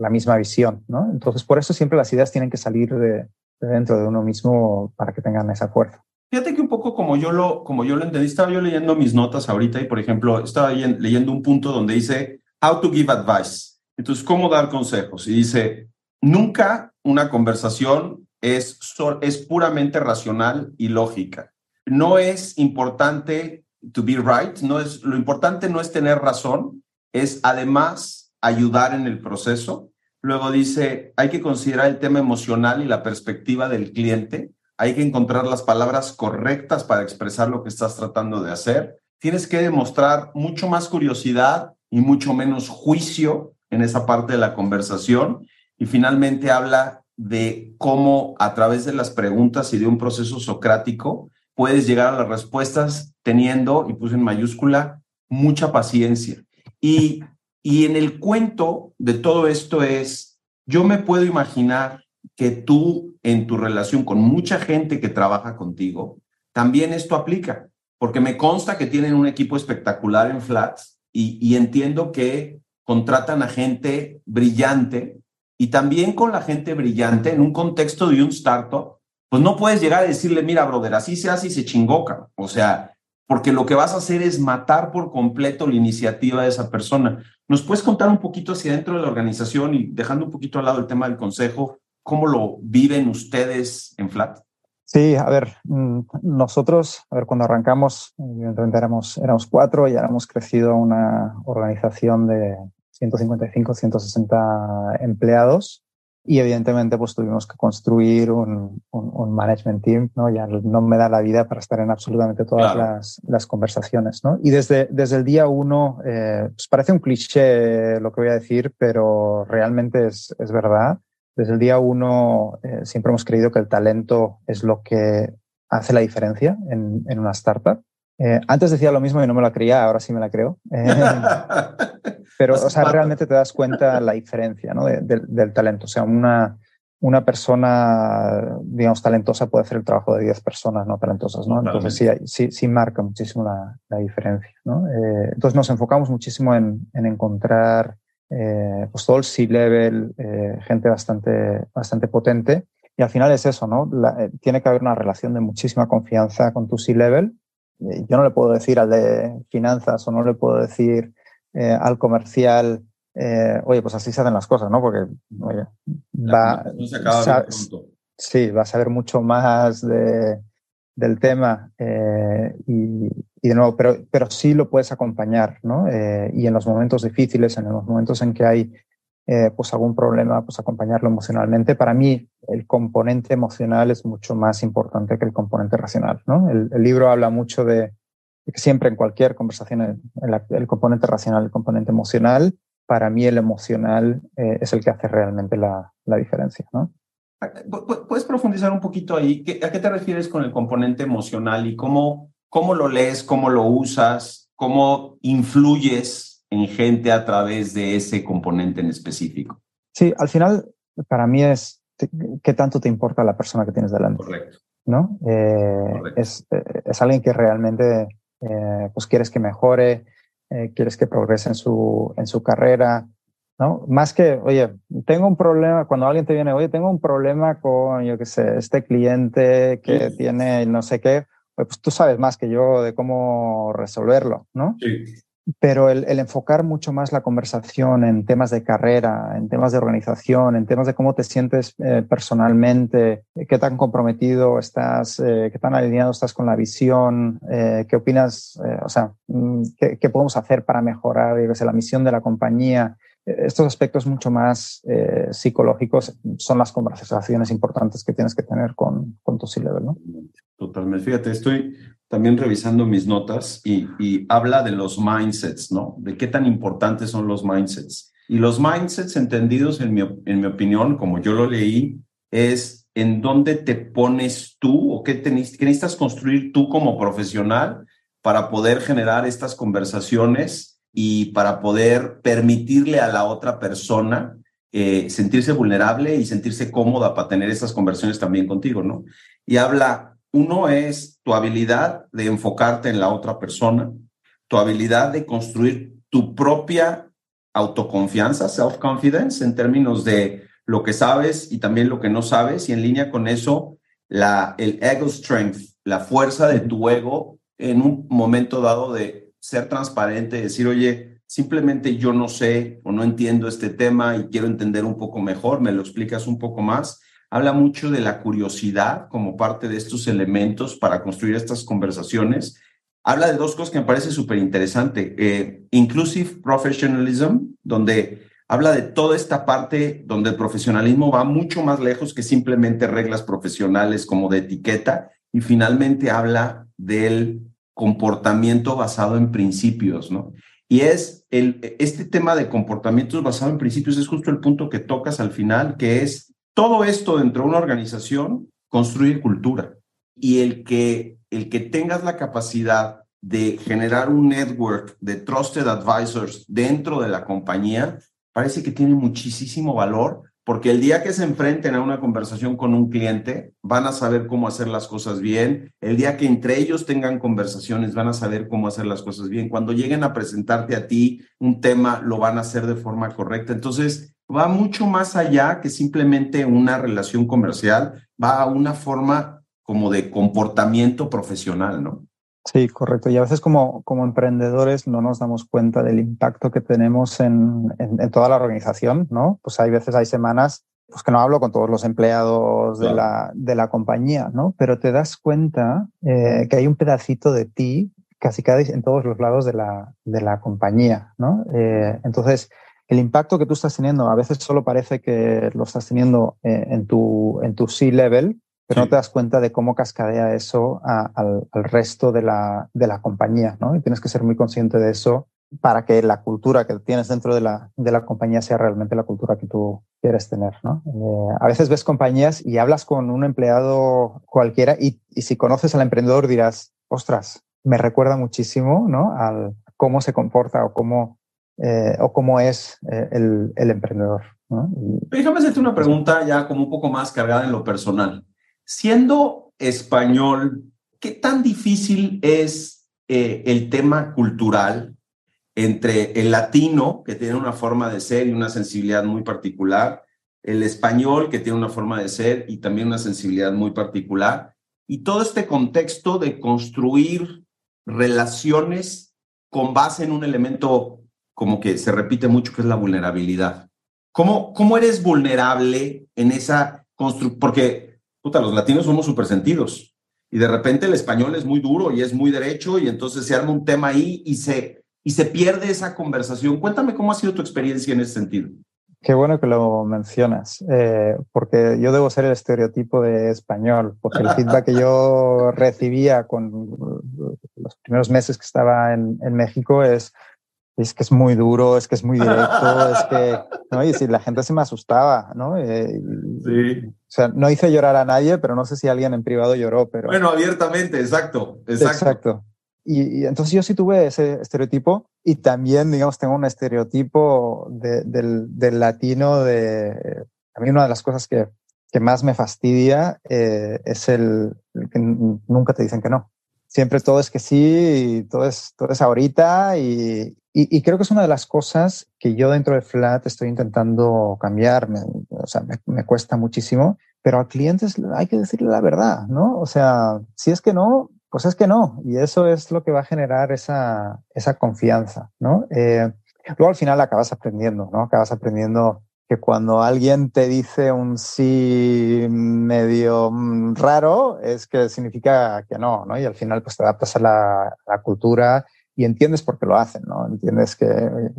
la misma visión, ¿no? Entonces, por eso siempre las ideas tienen que salir de, de dentro de uno mismo para que tengan esa fuerza. Fíjate que un poco como yo lo, como yo lo entendí, estaba yo leyendo mis notas ahorita y, por ejemplo, estaba leyendo un punto donde dice how to give advice. Entonces, cómo dar consejos. Y dice, nunca una conversación es, es puramente racional y lógica. No es importante to be right, no es, lo importante no es tener razón, es además ayudar en el proceso. Luego dice, hay que considerar el tema emocional y la perspectiva del cliente hay que encontrar las palabras correctas para expresar lo que estás tratando de hacer. Tienes que demostrar mucho más curiosidad y mucho menos juicio en esa parte de la conversación. Y finalmente habla de cómo a través de las preguntas y de un proceso socrático puedes llegar a las respuestas teniendo, y puse en mayúscula, mucha paciencia. Y, y en el cuento de todo esto es, yo me puedo imaginar que tú en tu relación con mucha gente que trabaja contigo, también esto aplica, porque me consta que tienen un equipo espectacular en Flats y, entiendo que contratan a gente brillante y también con la gente brillante en un contexto de un startup, pues no puedes llegar a decirle, mira, brother, así se hace y se chingoca. O sea, porque lo que vas a hacer es matar por completo la iniciativa de esa persona. ¿Nos puedes contar un poquito hacia dentro de la organización y dejando un poquito al lado el tema del consejo? ¿Cómo lo viven ustedes en Flat? Sí, a ver, mm, nosotros, a ver, cuando arrancamos, evidentemente éramos, éramos cuatro y ahora hemos crecido a una organización de 155, 160 empleados y evidentemente pues tuvimos que construir un, un, management team, ¿no? Ya no me da la vida para estar en absolutamente todas las, las, conversaciones, ¿no? Y desde, desde el día uno, eh, pues parece un cliché lo que voy a decir, pero realmente es, es verdad. Desde el día uno eh, siempre hemos creído que el talento es lo que hace la diferencia en, en una startup. Eh, antes decía lo mismo y no me lo creía, ahora sí me la creo. Eh, pero, o sea, realmente te das cuenta la diferencia ¿no? del talento. O sea, una, una persona, digamos, talentosa puede hacer el trabajo de 10 personas no talentosas, ¿no? Entonces sí, sí, sí, marca muchísimo la, la diferencia, ¿no? entonces nos enfocamos muchísimo en, en encontrar eh, pues todo el C-level, eh, gente bastante, bastante potente. Y al final es eso, ¿no? Eh, tiene que haber una relación de muchísima confianza con tu C-level. yo no le puedo decir al de finanzas o no le puedo decir al comercial, oye, pues así se hacen las cosas, ¿no? Porque, oye, va, sí, va a saber mucho más de, del tema y, y de nuevo, pero, pero sí lo puedes acompañar, ¿no? Eh, y en los momentos difíciles, en los momentos en que hay eh, pues algún problema, pues acompañarlo emocionalmente. Para mí, el componente emocional es mucho más importante que el componente racional, ¿no? El, libro habla mucho de, que siempre en cualquier conversación el, el, componente racional, el componente emocional, para mí el emocional eh, es el que hace realmente la, la diferencia, ¿no? ¿Puedes profundizar un poquito ahí? ¿A qué te refieres con el componente emocional y cómo ¿Cómo lo lees? ¿Cómo lo usas? ¿Cómo influyes en gente a través de ese componente en específico? Sí, al final para mí es qué tanto te importa la persona que tienes delante. Correcto. ¿no? Eh, es, eh, es, alguien que realmente eh, pues quieres que mejore, quieres que progrese en su, en su carrera, ¿no? Más que, oye, tengo un problema, cuando alguien te viene, oye, tengo un problema con, yo qué sé, este cliente que tiene no sé qué, pues tú sabes más que yo de cómo resolverlo, ¿no? Sí. Pero el, enfocar mucho más la conversación en temas de carrera, en temas de organización, en temas de cómo te sientes eh, personalmente, qué tan comprometido estás, eh, qué tan alineado estás con la visión, eh, qué opinas, o sea, mm, qué, podemos hacer para mejorar la misión de la compañía. Estos aspectos mucho más psicológicos son las conversaciones importantes que tienes que tener con, con tu C-Level, ¿no? Totalmente. Fíjate, estoy también revisando mis notas y, habla de los mindsets, ¿no? De qué tan importantes son los mindsets. Y los mindsets entendidos, en mi, en mi opinión, como yo lo leí, es en dónde te pones tú o qué, qué necesitas construir tú como profesional para poder generar estas conversaciones y para poder permitirle a la otra persona eh, sentirse vulnerable y sentirse cómoda para tener estas conversaciones también contigo, ¿no? Y habla uno es tu habilidad de enfocarte en la otra persona, tu habilidad de construir tu propia autoconfianza, self-confidence, en términos de lo que sabes y también lo que no sabes, y en línea con eso, la, el ego strength, la fuerza de tu ego en un momento dado de ser transparente, decir, oye, simplemente yo no sé o no entiendo este tema y quiero entender un poco mejor, me lo explicas un poco más habla mucho de la curiosidad como parte de estos elementos para construir estas conversaciones. Habla de dos cosas que me parece súper interesante. Eh, inclusive Professionalism, donde habla de toda esta parte donde el profesionalismo va mucho más lejos que simplemente reglas profesionales como de etiqueta. Y finalmente habla del comportamiento basado en principios, ¿no? Y es el, este tema de comportamientos basado en principios es justo el punto que tocas al final, que es todo esto dentro de una organización construye cultura. Y el que, el que tengas la capacidad de generar un network de trusted advisors dentro de la compañía, parece que tiene muchísimo valor porque el día que se enfrenten a una conversación con un cliente, van a saber cómo hacer las cosas bien. El día que entre ellos tengan conversaciones, van a saber cómo hacer las cosas bien. Cuando lleguen a presentarte a ti un tema, lo van a hacer de forma correcta. Entonces, va mucho más allá que simplemente una relación comercial, va a una forma como de comportamiento profesional, ¿no? Sí, correcto. Y a veces como, como emprendedores no nos damos cuenta del impacto que tenemos en, en, toda la organización, ¿no? Pues hay veces, hay semanas pues que no hablo con todos los empleados de, la, de la compañía, ¿no? Pero te das cuenta eh, que hay un pedacito de ti casi cada en todos los lados de la, de la compañía, ¿no? Eh, entonces, el impacto que tú estás teniendo a veces solo parece que lo estás teniendo eh, en tu, en tu C-level, pero no te das cuenta de cómo cascadea eso al, resto de la, de la compañía, ¿no? Y tienes que ser muy consciente de eso para que la cultura que tienes dentro de la, de la compañía sea realmente la cultura que tú quieres tener, ¿no? Eh, a veces ves compañías y hablas con un empleado cualquiera y, y si conoces al emprendedor dirás, ostras, me recuerda muchísimo, ¿no? Al cómo se comporta o cómo eh, o cómo es eh, el, el, emprendedor. ¿no? Déjame hacerte una pregunta ya como un poco más cargada en lo personal. Siendo español, ¿qué tan difícil es eh, el tema cultural entre el latino, que tiene una forma de ser y una sensibilidad muy particular, el español, que tiene una forma de ser y también una sensibilidad muy particular, y todo este contexto de construir relaciones con base en un elemento como que se repite mucho, que es la vulnerabilidad. ¿Cómo, cómo eres vulnerable en esa construcción? Porque, puta, los latinos somos súper sentidos y de repente el español es muy duro y es muy derecho y entonces se arma un tema ahí y se, y se pierde esa conversación. Cuéntame cómo ha sido tu experiencia en ese sentido. Qué bueno que lo mencionas, eh, porque yo debo ser el estereotipo de español, porque el feedback que yo recibía con los primeros meses que estaba en, en México es, es que es muy duro, es que es muy directo, es que, ¿no? Y si la gente se me asustaba, ¿no? Eh, sí. O sea, no hice llorar a nadie, pero no sé si alguien en privado lloró, pero... Bueno, abiertamente, exacto, exacto. Exacto. Y, entonces yo sí tuve ese estereotipo y también, digamos, tengo un estereotipo del, del, latino de... A mí una de las cosas que, que más me fastidia eh, es el, el que nunca te dicen que no siempre todo es que sí, todo es, todo es ahorita y, y, creo que es una de las cosas que yo dentro de Flat estoy intentando cambiar. o sea, me, cuesta muchísimo, pero a clientes hay que decirle la verdad, ¿no? O sea, si es que no, Pues es que no, y eso es lo que va a generar esa, esa confianza, ¿no? Eh, luego al final acabas aprendiendo, ¿no? Acabas aprendiendo que cuando alguien te dice un sí medio mm, raro, es que significa que no, ¿no? Y al final pues te adaptas a la, la cultura y entiendes por qué lo hacen, ¿no? Entiendes que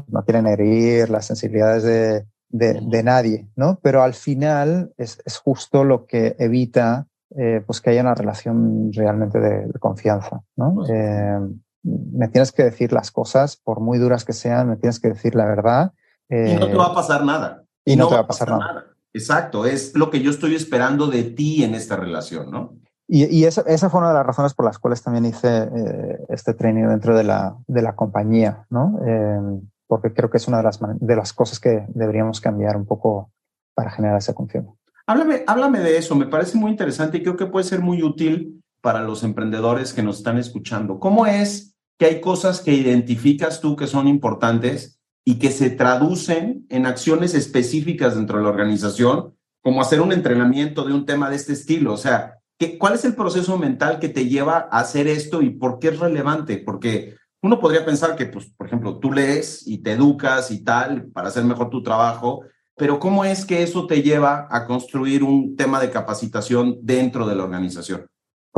no quieren herir las sensibilidades de, de, de nadie, ¿no? Pero al final es, es justo lo que evita eh, pues que haya una relación realmente de, de confianza, ¿no? Eh, me tienes que decir las cosas, por muy duras que sean, me tienes que decir la verdad. Eh, y no te va a pasar nada. Y, no, no, te va a pasar, pasar nada. nada. Exacto, es lo que yo estoy esperando de ti en esta relación, ¿no? Y, esa, esa, fue una de las razones por las cuales también hice eh, este training dentro de la, de la compañía, ¿no? Eh, porque creo que es una de las, de las cosas que deberíamos cambiar un poco para generar esa confianza. Háblame, háblame de eso, me parece muy interesante y creo que puede ser muy útil para los emprendedores que nos están escuchando. ¿Cómo es que hay cosas que identificas tú que son importantes y que se traducen en acciones específicas dentro de la organización, como hacer un entrenamiento de un tema de este estilo? O sea, ¿qué, ¿cuál es el proceso mental que te lleva a hacer esto y por qué es relevante? Porque uno podría pensar que, pues, por ejemplo, tú lees y te educas y tal para hacer mejor tu trabajo, pero ¿cómo es que eso te lleva a construir un tema de capacitación dentro de la organización?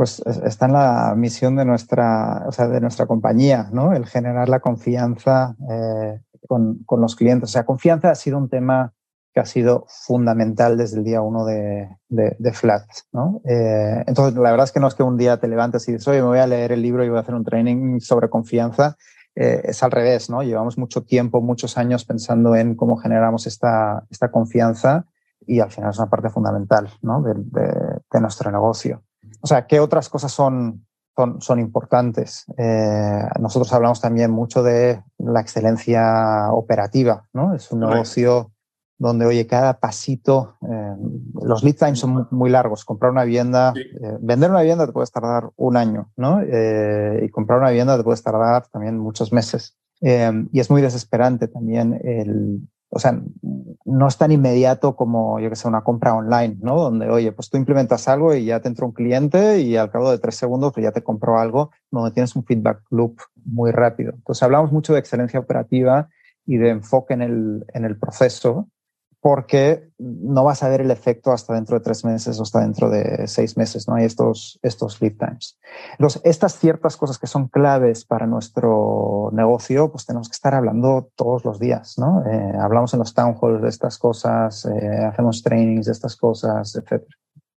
pues está en la misión de nuestra, o sea, de nuestra compañía, ¿no? El generar la confianza eh, con, con, los clientes. O sea, confianza ha sido un tema que ha sido fundamental desde el día uno de, de, de Flat, ¿no? Eh, entonces, la verdad es que no es que un día te levantes y dices, oye, me voy a leer el libro y voy a hacer un training sobre confianza. Eh, es al revés, ¿no? Llevamos mucho tiempo, muchos años pensando en cómo generamos esta, esta confianza y al final es una parte fundamental, ¿no? de, de nuestro negocio. O sea, ¿qué otras cosas son, son, son importantes? Eh, nosotros hablamos también mucho de la excelencia operativa, ¿no? Es un negocio donde, oye, cada pasito, eh, los lead times son muy, muy largos. Comprar una vivienda, sí. eh, vender una vivienda te puedes tardar un año, ¿no? Eh, y comprar una vivienda te puedes tardar también muchos meses. Eh, y es muy desesperante también el, o sea, no es tan inmediato como, yo que sé, una compra online, ¿no? Donde, oye, pues tú implementas algo y ya te entra un cliente y al cabo de tres segundos pues ya te compró algo, donde tienes un feedback loop muy rápido. Entonces hablamos mucho de excelencia operativa y de enfoque en el, en el proceso porque no vas a ver el efecto hasta dentro de tres meses o hasta dentro de seis meses, ¿no? Hay estos, estos lead times. Entonces, estas ciertas cosas que son claves para nuestro negocio, pues tenemos que estar hablando todos los días, ¿no? Eh, hablamos en los town halls de estas cosas, eh, hacemos trainings de estas cosas, etc.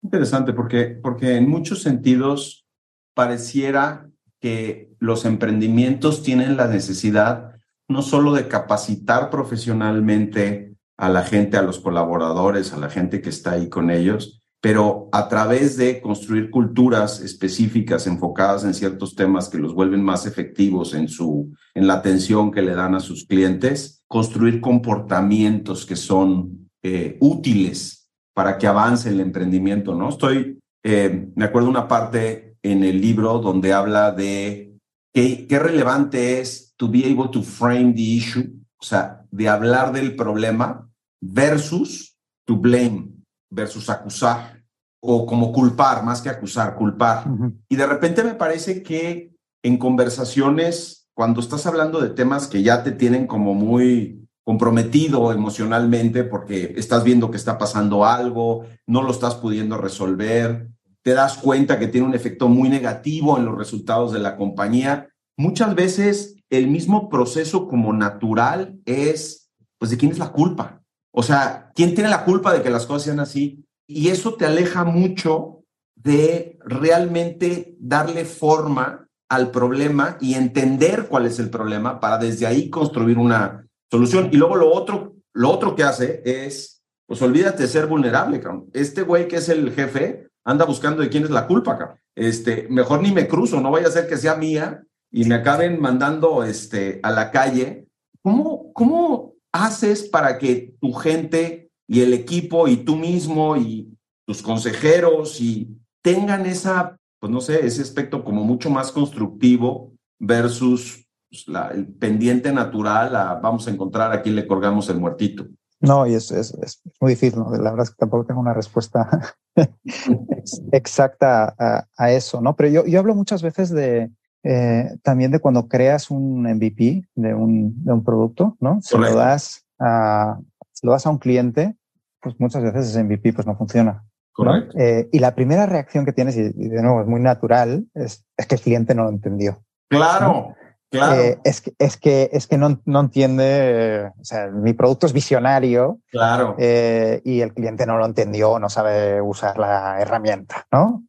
Interesante, porque, porque en muchos sentidos pareciera que los emprendimientos tienen la necesidad no solo de capacitar profesionalmente a la gente, a los colaboradores, a la gente que está ahí con ellos, pero a través de construir culturas específicas enfocadas en ciertos temas que los vuelven más efectivos en su en la atención que le dan a sus clientes, construir comportamientos que son eh, útiles para que avance el emprendimiento, ¿no? Estoy, eh, me acuerdo una parte en el libro donde habla de qué, qué relevante es to be able to frame the issue, o sea, de hablar del problema versus to blame, versus acusar, o como culpar, más que acusar, culpar. Uh -huh. Y de repente me parece que en conversaciones, cuando estás hablando de temas que ya te tienen como muy comprometido emocionalmente porque estás viendo que está pasando algo, no lo estás pudiendo resolver, te das cuenta que tiene un efecto muy negativo en los resultados de la compañía. Muchas veces el mismo proceso como natural es, pues, ¿de quién es la culpa? O sea, ¿quién tiene la culpa de que las cosas sean así? Y eso te aleja mucho de realmente darle forma al problema y entender cuál es el problema para desde ahí construir una solución. Y luego lo otro, lo otro que hace es, pues olvídate de ser vulnerable, cabrón. Este güey que es el jefe anda buscando de quién es la culpa, cabrón. Este, mejor ni me cruzo, no vaya a ser que sea mía y me acaben mandando este, a la calle. ¿Cómo, ¿Cómo haces para que tu gente y el equipo y tú mismo y tus consejeros y tengan esa, pues no sé, ese aspecto como mucho más constructivo versus pues, la, el pendiente natural a vamos a encontrar a quién le colgamos el muertito? No, y es, es, es muy difícil. ¿no? La verdad es que tampoco tengo una respuesta exacta a, a, eso, ¿no? Pero yo, yo hablo muchas veces de eh, también de cuando creas un MVP de un, de un producto, ¿no? Si lo das a, si lo das a un cliente, pues muchas veces ese MVP pues no funciona. ¿no? Eh, y la primera reacción que tienes, y, y, de nuevo es muy natural, es, es que el cliente no lo entendió. Claro. ¿no? Claro. Eh, es, que, es que es que no, no entiende, eh, o sea, mi producto es visionario. Claro. Eh, y el cliente no lo entendió, no sabe usar la herramienta, ¿no?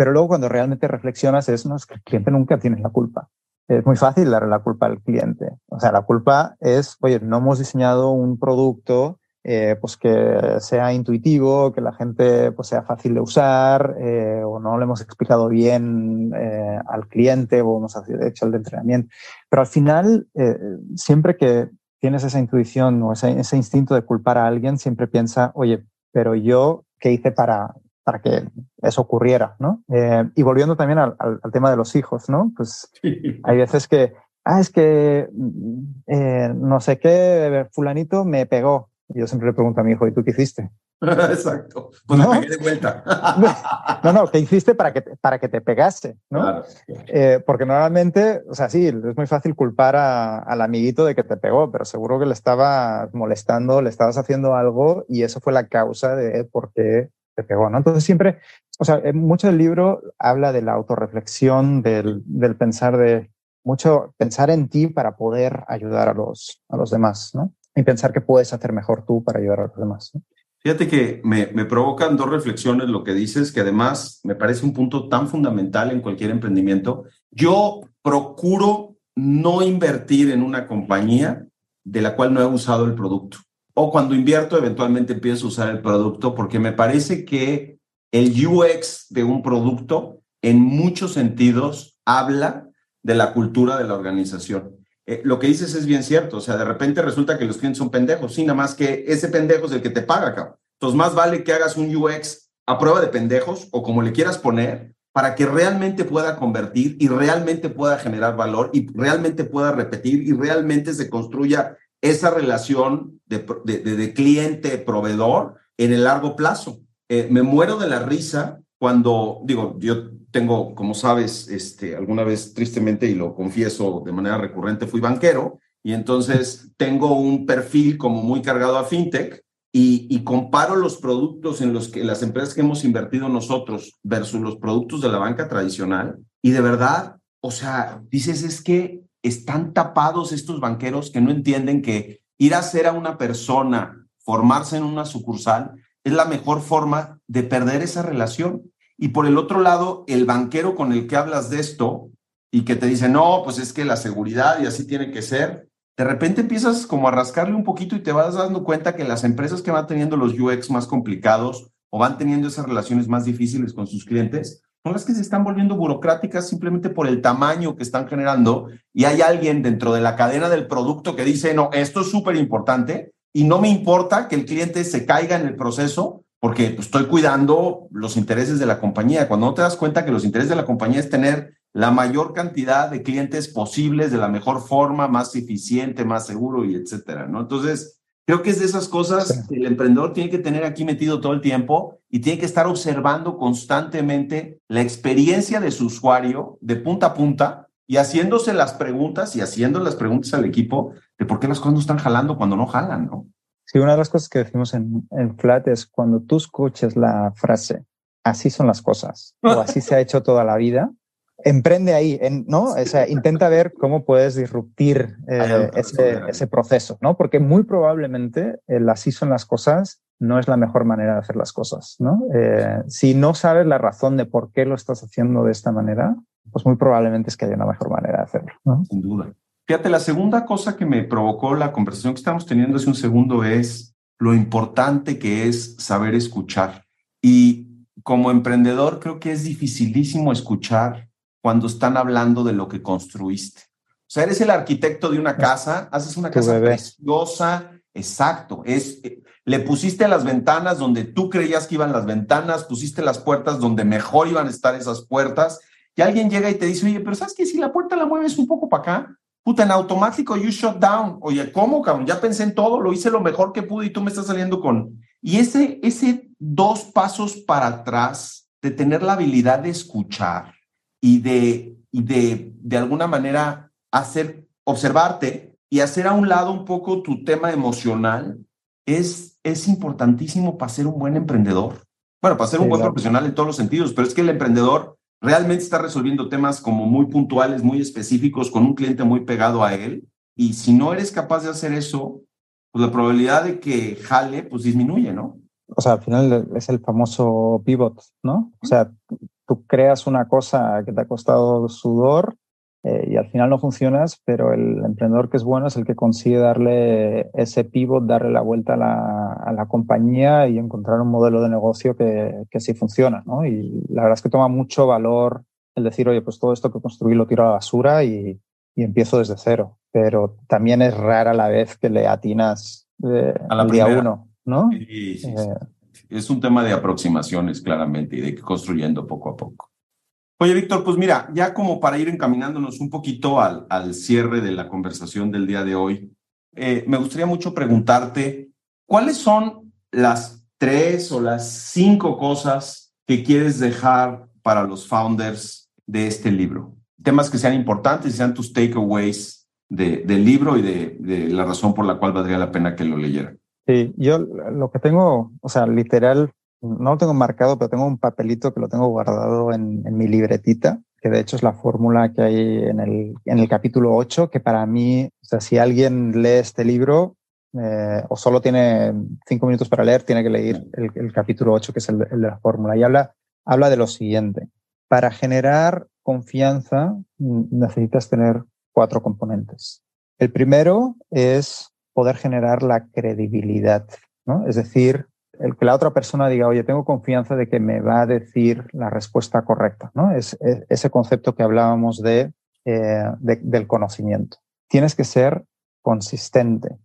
Pero luego cuando realmente reflexionas es, no, que el cliente nunca tiene la culpa. Es muy fácil darle la culpa al cliente. O sea, la culpa es, oye, no hemos diseñado un producto eh, pues que sea intuitivo, que la gente pues sea fácil de usar, eh, o no le hemos explicado bien eh, al cliente o hemos hecho el de entrenamiento. Pero al final, siempre que tienes esa intuición o ese, ese, instinto de culpar a alguien, siempre piensa, oye, pero yo, ¿qué hice para, para que eso ocurriera? ¿no? Eh, y volviendo también al, al, al, tema de los hijos, ¿no? Pues sí. hay veces que, ah, es que eh, no sé qué, fulanito me pegó. Y yo siempre le pregunto a mi hijo, ¿y tú qué hiciste? Exacto. Pues ¿No? pegué de vuelta. no, no, ¿qué hiciste para que te, para que te pegaste? ¿no? Claro, claro. Eh, porque normalmente, o sea, sí, es muy fácil culpar a, al amiguito de que te pegó, pero seguro que le estabas molestando, le estabas haciendo algo y eso fue la causa de por qué te pegó, ¿no? Entonces siempre, o sea, mucho del libro habla de la autorreflexión, del, del pensar de, mucho pensar en ti para poder ayudar a los, a los demás, ¿no? y pensar que puedes hacer mejor tú para ayudar a los demás. ¿no? Fíjate que me, me, provocan dos reflexiones lo que dices, que además me parece un punto tan fundamental en cualquier emprendimiento. Yo procuro no invertir en una compañía de la cual no he usado el producto. O cuando invierto, eventualmente empiezo a usar el producto porque me parece que el UX de un producto en muchos sentidos habla de la cultura de la organización eh, lo que dices es bien cierto. O sea, de repente resulta que los clientes son pendejos. Sí, nada más que ese pendejo es el que te paga, cabrón. Entonces, más vale que hagas un UX a prueba de pendejos o como le quieras poner para que realmente pueda convertir y realmente pueda generar valor y realmente pueda repetir y realmente se construya esa relación de, cliente-proveedor en el largo plazo. Eh, me muero de la risa cuando, digo, yo tengo, como sabes, este, alguna vez tristemente, y lo confieso de manera recurrente, fui banquero, y entonces tengo un perfil como muy cargado a fintech, y, y, comparo los productos en los que las empresas que hemos invertido nosotros versus los productos de la banca tradicional, y de verdad, o sea, dices, es que están tapados estos banqueros que no entienden que ir a ser a una persona, formarse en una sucursal, es la mejor forma de perder esa relación. Y por el otro lado, el banquero con el que hablas de esto y que te dice, no, pues es que la seguridad y así tiene que ser, de repente empiezas como a rascarle un poquito y te vas dando cuenta que las empresas que van teniendo los UX más complicados o van teniendo esas relaciones más difíciles con sus clientes, son las que se están volviendo burocráticas simplemente por el tamaño que están generando y hay alguien dentro de la cadena del producto que dice, no, esto es súper importante y no me importa que el cliente se caiga en el proceso porque pues, estoy cuidando los intereses de la compañía. Cuando no te das cuenta que los intereses de la compañía es tener la mayor cantidad de clientes posibles de la mejor forma, más eficiente, más seguro y etcétera, ¿no? Entonces, creo que es de esas cosas que el emprendedor tiene que tener aquí metido todo el tiempo y tiene que estar observando constantemente la experiencia de su usuario de punta a punta y haciéndose las preguntas y haciendo las preguntas al equipo de por qué las cosas no están jalando cuando no jalan, ¿no? Sí, una de las cosas que decimos en, en Flat es cuando tú escuches la frase, así son las cosas, o así se ha hecho toda la vida, emprende ahí, en, ¿no? O sea, intenta ver cómo puedes disruptir eh, ese, ese, proceso, ¿no? Porque muy probablemente el así son las cosas no es la mejor manera de hacer las cosas, ¿no? Eh, si no sabes la razón de por qué lo estás haciendo de esta manera, pues muy probablemente es que haya una mejor manera de hacerlo, ¿no? Sin duda. Fíjate, la segunda cosa que me provocó la conversación que estamos teniendo hace un segundo es lo importante que es saber escuchar. Y como emprendedor creo que es dificilísimo escuchar cuando están hablando de lo que construiste. O sea, eres el arquitecto de una casa, haces una casa preciosa, exacto, es le pusiste las ventanas donde tú creías que iban las ventanas, pusiste las puertas donde mejor iban a estar esas puertas, y alguien llega y te dice, oye, pero ¿sabes qué? Si la puerta la mueves un poco para acá, puta, en automático you shut down. Oye, ¿cómo, cabrón? Ya pensé en todo, lo hice lo mejor que pude y tú me estás saliendo con... Y ese, ese dos pasos para atrás de tener la habilidad de escuchar y de, y de, de alguna manera, hacer, observarte y hacer a un lado un poco tu tema emocional, es, es importantísimo para ser un buen emprendedor. Bueno, para ser un buen profesional en todos los sentidos, pero es que el emprendedor realmente está resolviendo temas como muy puntuales, muy específicos, con un cliente muy pegado a él. Y si no eres capaz de hacer eso, pues la probabilidad de que jale, pues disminuye, ¿no? O sea, al final es el famoso pivot, ¿no? O sea, tú creas una cosa que te ha costado sudor eh, y al final no funcionas, pero el emprendedor que es bueno es el que consigue darle ese pivot, darle la vuelta a la, a la compañía y encontrar un modelo de negocio que, que sí funciona. ¿no? Y la verdad es que toma mucho valor el decir, oye, pues todo esto que construí lo tiro a la basura y, y empiezo desde cero. Pero también es rara la vez que le atinas eh, al día uno, ¿no? Sí, sí, eh, es un tema de aproximaciones, claramente, y de ir construyendo poco a poco. Oye, Víctor, pues mira, ya como para ir encaminándonos un poquito al, al cierre de la conversación del día de hoy, eh, me gustaría mucho preguntarte, ¿cuáles son las tres o las cinco cosas que quieres dejar para los founders de este libro? Temas que sean importantes y sean tus takeaways de, del libro y de, de la razón por la cual valdría la pena que lo leyeran. Sí, yo lo que tengo, o sea, literal, no lo tengo marcado, pero tengo un papelito que lo tengo guardado en, mi libretita, que de hecho es la fórmula que hay en el, en el capítulo 8, que para mí, o sea, si alguien lee este libro eh, o solo tiene cinco minutos para leer, tiene que leer el, capítulo 8, que es el, de la fórmula. Y habla, habla de lo siguiente. Para generar confianza necesitas tener cuatro componentes. El primero es poder generar la credibilidad, ¿no? Es decir, el que la otra persona diga, oye, tengo confianza de que me va a decir la respuesta correcta, ¿no? Es, ese concepto que hablábamos de, eh, del conocimiento. Tienes que ser consistente.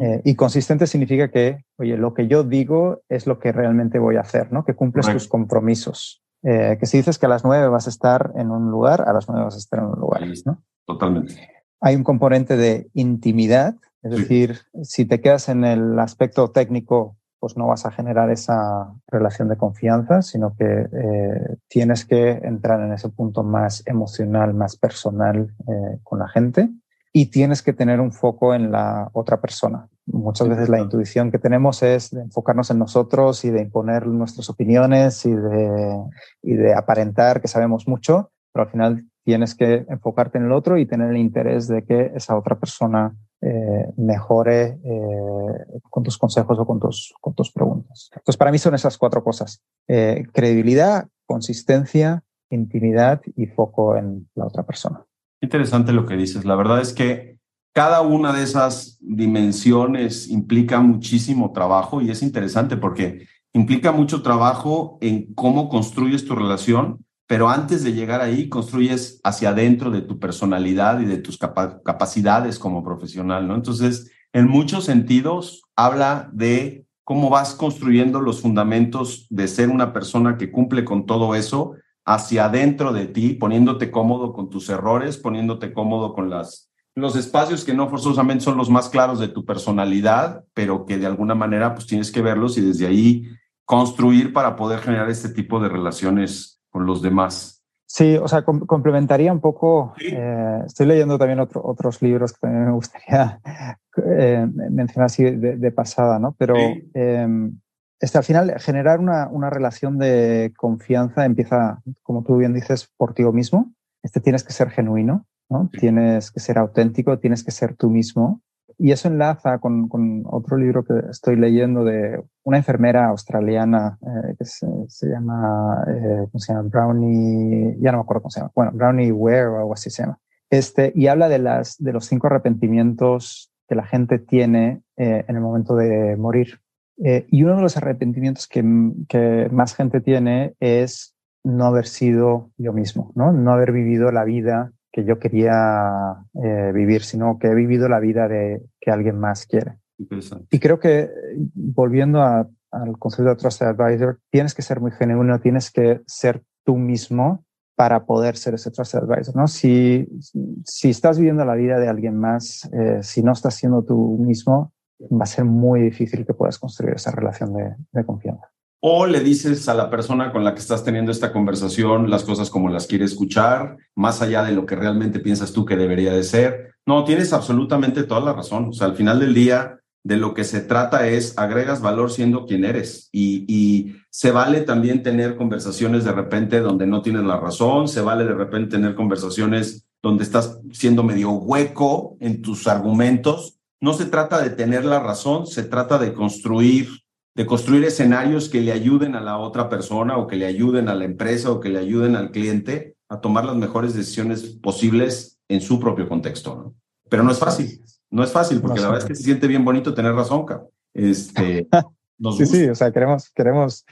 Eh, y consistente significa que, oye, lo que yo digo es lo que realmente voy a hacer, ¿no? Que cumples tus compromisos. Eh, que si dices que a las nueve vas a estar en un lugar, a las nueve vas a estar en un lugar, ¿no? Totalmente. Hay un componente de intimidad, es decir, si te quedas en el aspecto técnico, pues no vas a generar esa relación de confianza, sino que eh, tienes que entrar en ese punto más emocional, más personal eh, con la gente y tienes que tener un foco en la otra persona. Muchas veces la intuición que tenemos es de enfocarnos en nosotros y de imponer nuestras opiniones y de, y de aparentar que sabemos mucho, pero al final tienes que enfocarte en el otro y tener el interés de que esa otra persona eh, mejore eh, con tus consejos o con tus, con tus preguntas. Entonces, para mí son esas cuatro cosas. Eh, credibilidad, consistencia, intimidad y foco en la otra persona. Interesante lo que dices. La verdad es que cada una de esas dimensiones implica muchísimo trabajo y es interesante porque implica mucho trabajo en cómo construyes tu relación pero antes de llegar ahí construyes hacia adentro de tu personalidad y de tus capacidades como profesional, ¿no? Entonces, en muchos sentidos, habla de cómo vas construyendo los fundamentos de ser una persona que cumple con todo eso hacia adentro de ti, poniéndote cómodo con tus errores, poniéndote cómodo con las, los espacios que no forzosamente son los más claros de tu personalidad, pero que de alguna manera pues tienes que verlos y desde ahí construir para poder generar este tipo de relaciones los demás. Sí, o sea, complementaría un poco, eh, estoy leyendo también otros libros que también me gustaría eh, mencionar así de, pasada, ¿no? Pero este, al final generar una, una, relación de confianza empieza, como tú bien dices, por ti mismo. Este tienes que ser genuino, ¿no? Tienes que ser auténtico, tienes que ser tú mismo y eso enlaza con, otro libro que estoy leyendo de una enfermera australiana eh, que se, llama, eh, ¿cómo se llama? Brownie, ya no me acuerdo cómo se llama. Bueno, Brownie Ware o así se llama. Este, y habla de, las, de los cinco arrepentimientos que la gente tiene eh, en el momento de morir. Y uno de los arrepentimientos que, que más gente tiene es no haber sido yo mismo, ¿no? No haber vivido la vida que yo quería eh, vivir, sino que he vivido la vida de que alguien más quiere. Y creo que volviendo al concepto de Trusted Advisor, tienes que ser muy genuino, tienes que ser tú mismo para poder ser ese trusted advisor, ¿no? Si, si estás viviendo la vida de alguien más, eh, si no estás siendo tú mismo, va a ser muy difícil que puedas construir esa relación de, de confianza. O le dices a la persona con la que estás teniendo esta conversación las cosas como las quiere escuchar, más allá de lo que realmente piensas tú que debería de ser. No, tienes absolutamente toda la razón. O sea, al final del día, de lo que se trata es agregas valor siendo quien eres y, y, se vale también tener conversaciones de repente donde no tienes la razón, se vale de repente tener conversaciones donde estás siendo medio hueco en tus argumentos. No se trata de tener la razón, se trata de construir de construir escenarios que le ayuden a la otra persona o que le ayuden a la empresa o que le ayuden al cliente a tomar las mejores decisiones posibles en su propio contexto, ¿no? Pero no es fácil. No es fácil, porque la verdad es que se siente bien bonito tener razón, cabrón. Este, sí, sí, o sea, queremos, queremos,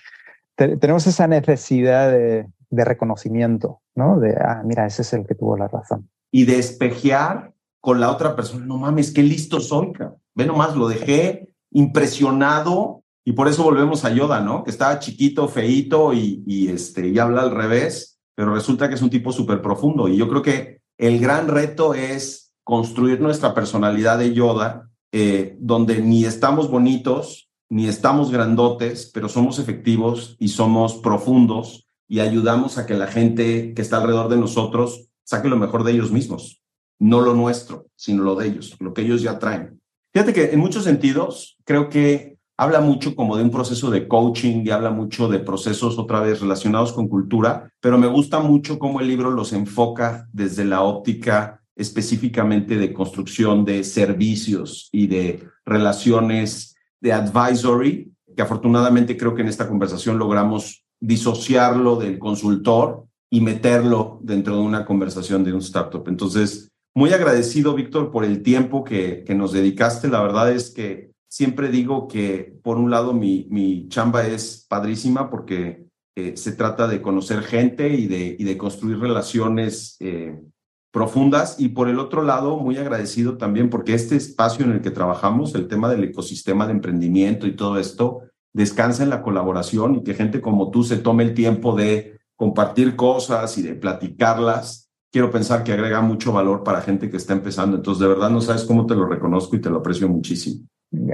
tenemos esa necesidad de, de, reconocimiento, ¿no? De, ah, mira, ese es el que tuvo la razón. Y de espejear con la otra persona, no mames, qué listo soy, cabrón. Ve nomás, lo dejé impresionado y por eso volvemos a Yoda, ¿no? Que estaba chiquito, feito y, y, este, y habla al revés, pero resulta que es un tipo súper profundo. Y yo creo que el gran reto es construir nuestra personalidad de Yoda, eh, donde ni estamos bonitos, ni estamos grandotes, pero somos efectivos y somos profundos y ayudamos a que la gente que está alrededor de nosotros saque lo mejor de ellos mismos, no lo nuestro, sino lo de ellos, lo que ellos ya traen. Fíjate que en muchos sentidos creo que habla mucho como de un proceso de coaching y habla mucho de procesos otra vez relacionados con cultura, pero me gusta mucho cómo el libro los enfoca desde la óptica específicamente de construcción de servicios y de relaciones de advisory, que afortunadamente creo que en esta conversación logramos disociarlo del consultor y meterlo dentro de una conversación de un startup. Entonces, muy agradecido, Víctor, por el tiempo que, nos dedicaste. La verdad es que siempre digo que, por un lado, mi, mi chamba es padrísima porque eh, se trata de conocer gente y de, y de construir relaciones eh, profundas y por el otro lado, muy agradecido también porque este espacio en el que trabajamos, el tema del ecosistema de emprendimiento y todo esto, descansa en la colaboración y que gente como tú se tome el tiempo de compartir cosas y de platicarlas. Quiero pensar que agrega mucho valor para gente que está empezando. Entonces, de verdad no sabes cómo te lo reconozco y te lo aprecio muchísimo.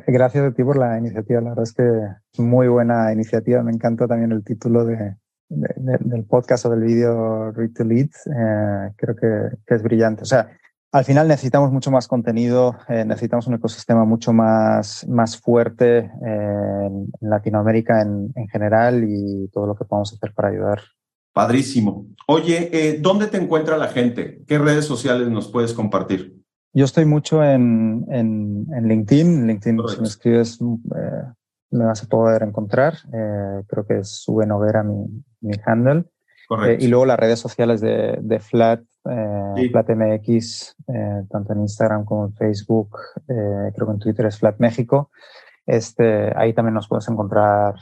Gracias a ti por la iniciativa. La verdad es que muy buena iniciativa. Me encanta también el título de, del podcast o del vídeo Read to Lead, eh, creo que, es brillante. O sea, al final necesitamos mucho más contenido, eh, necesitamos un ecosistema mucho más, más fuerte eh, en, Latinoamérica en, en, general y todo lo que podamos hacer para ayudar. Padrísimo. Oye, ¿dónde te encuentra la gente? ¿Qué redes sociales nos puedes compartir? Yo estoy mucho en, en, en LinkedIn. LinkedIn, si me escribes, me vas a poder encontrar. creo que es Vera mi, mi handle. Eh, y luego las redes sociales de, de Flat, eh, FlatMX, eh, tanto en Instagram como en Facebook, eh, creo que en Twitter es Flat México. Este, ahí también nos puedes encontrar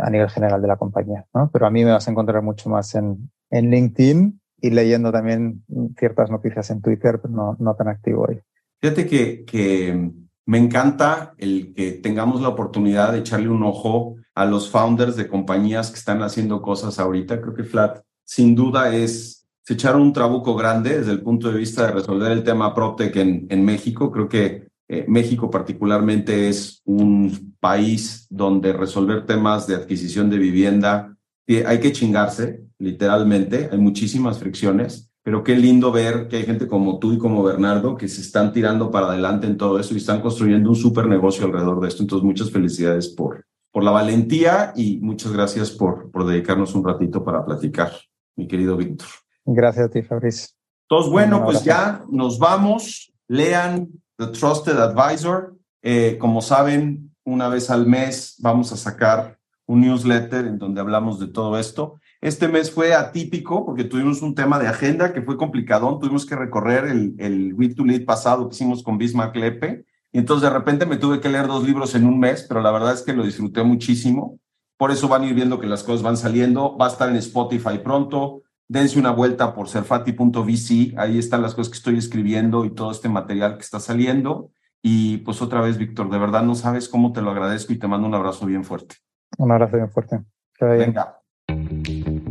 a nivel general de la compañía, ¿no? Pero a mí me vas a encontrar mucho más en, en LinkedIn y leyendo también ciertas noticias en Twitter, pero no, no tan activo hoy. Fíjate que, que me encanta el que tengamos la oportunidad de echarle un ojo a los founders de compañías que están haciendo cosas ahorita. Creo que Flat, sin duda, es, se echaron un trabuco grande desde el punto de vista de resolver el tema PropTech en, en México. Creo que eh, México particularmente es un país donde resolver temas de adquisición de vivienda hay que chingarse, literalmente. Hay muchísimas fricciones pero qué lindo ver que hay gente como tú y como Bernardo que se están tirando para adelante en todo eso y están construyendo un súper negocio alrededor de esto. Entonces, muchas felicidades por, por la valentía y muchas gracias por, por dedicarnos un ratito para platicar, mi querido Víctor. Gracias a ti, Fabriz. Entonces, bueno, pues ya nos vamos. Lean The Trusted Advisor. Eh, como saben, una vez al mes vamos a sacar un newsletter en donde hablamos de todo esto. Este mes fue atípico porque tuvimos un tema de agenda que fue complicadón. Tuvimos que recorrer el, el Read to Lead pasado que hicimos con Bismarck Lepe y entonces de repente me tuve que leer dos libros en un mes, pero la verdad es que lo disfruté muchísimo. Por eso van a ir viendo que las cosas van saliendo. Va a estar en Spotify pronto. Dense una vuelta por serfati.vc. Ahí están las cosas que estoy escribiendo y todo este material que está saliendo. Y pues otra vez, Víctor, de verdad no sabes cómo te lo agradezco y te mando un abrazo bien fuerte. Un abrazo bien fuerte. Que vaya Venga. Bien.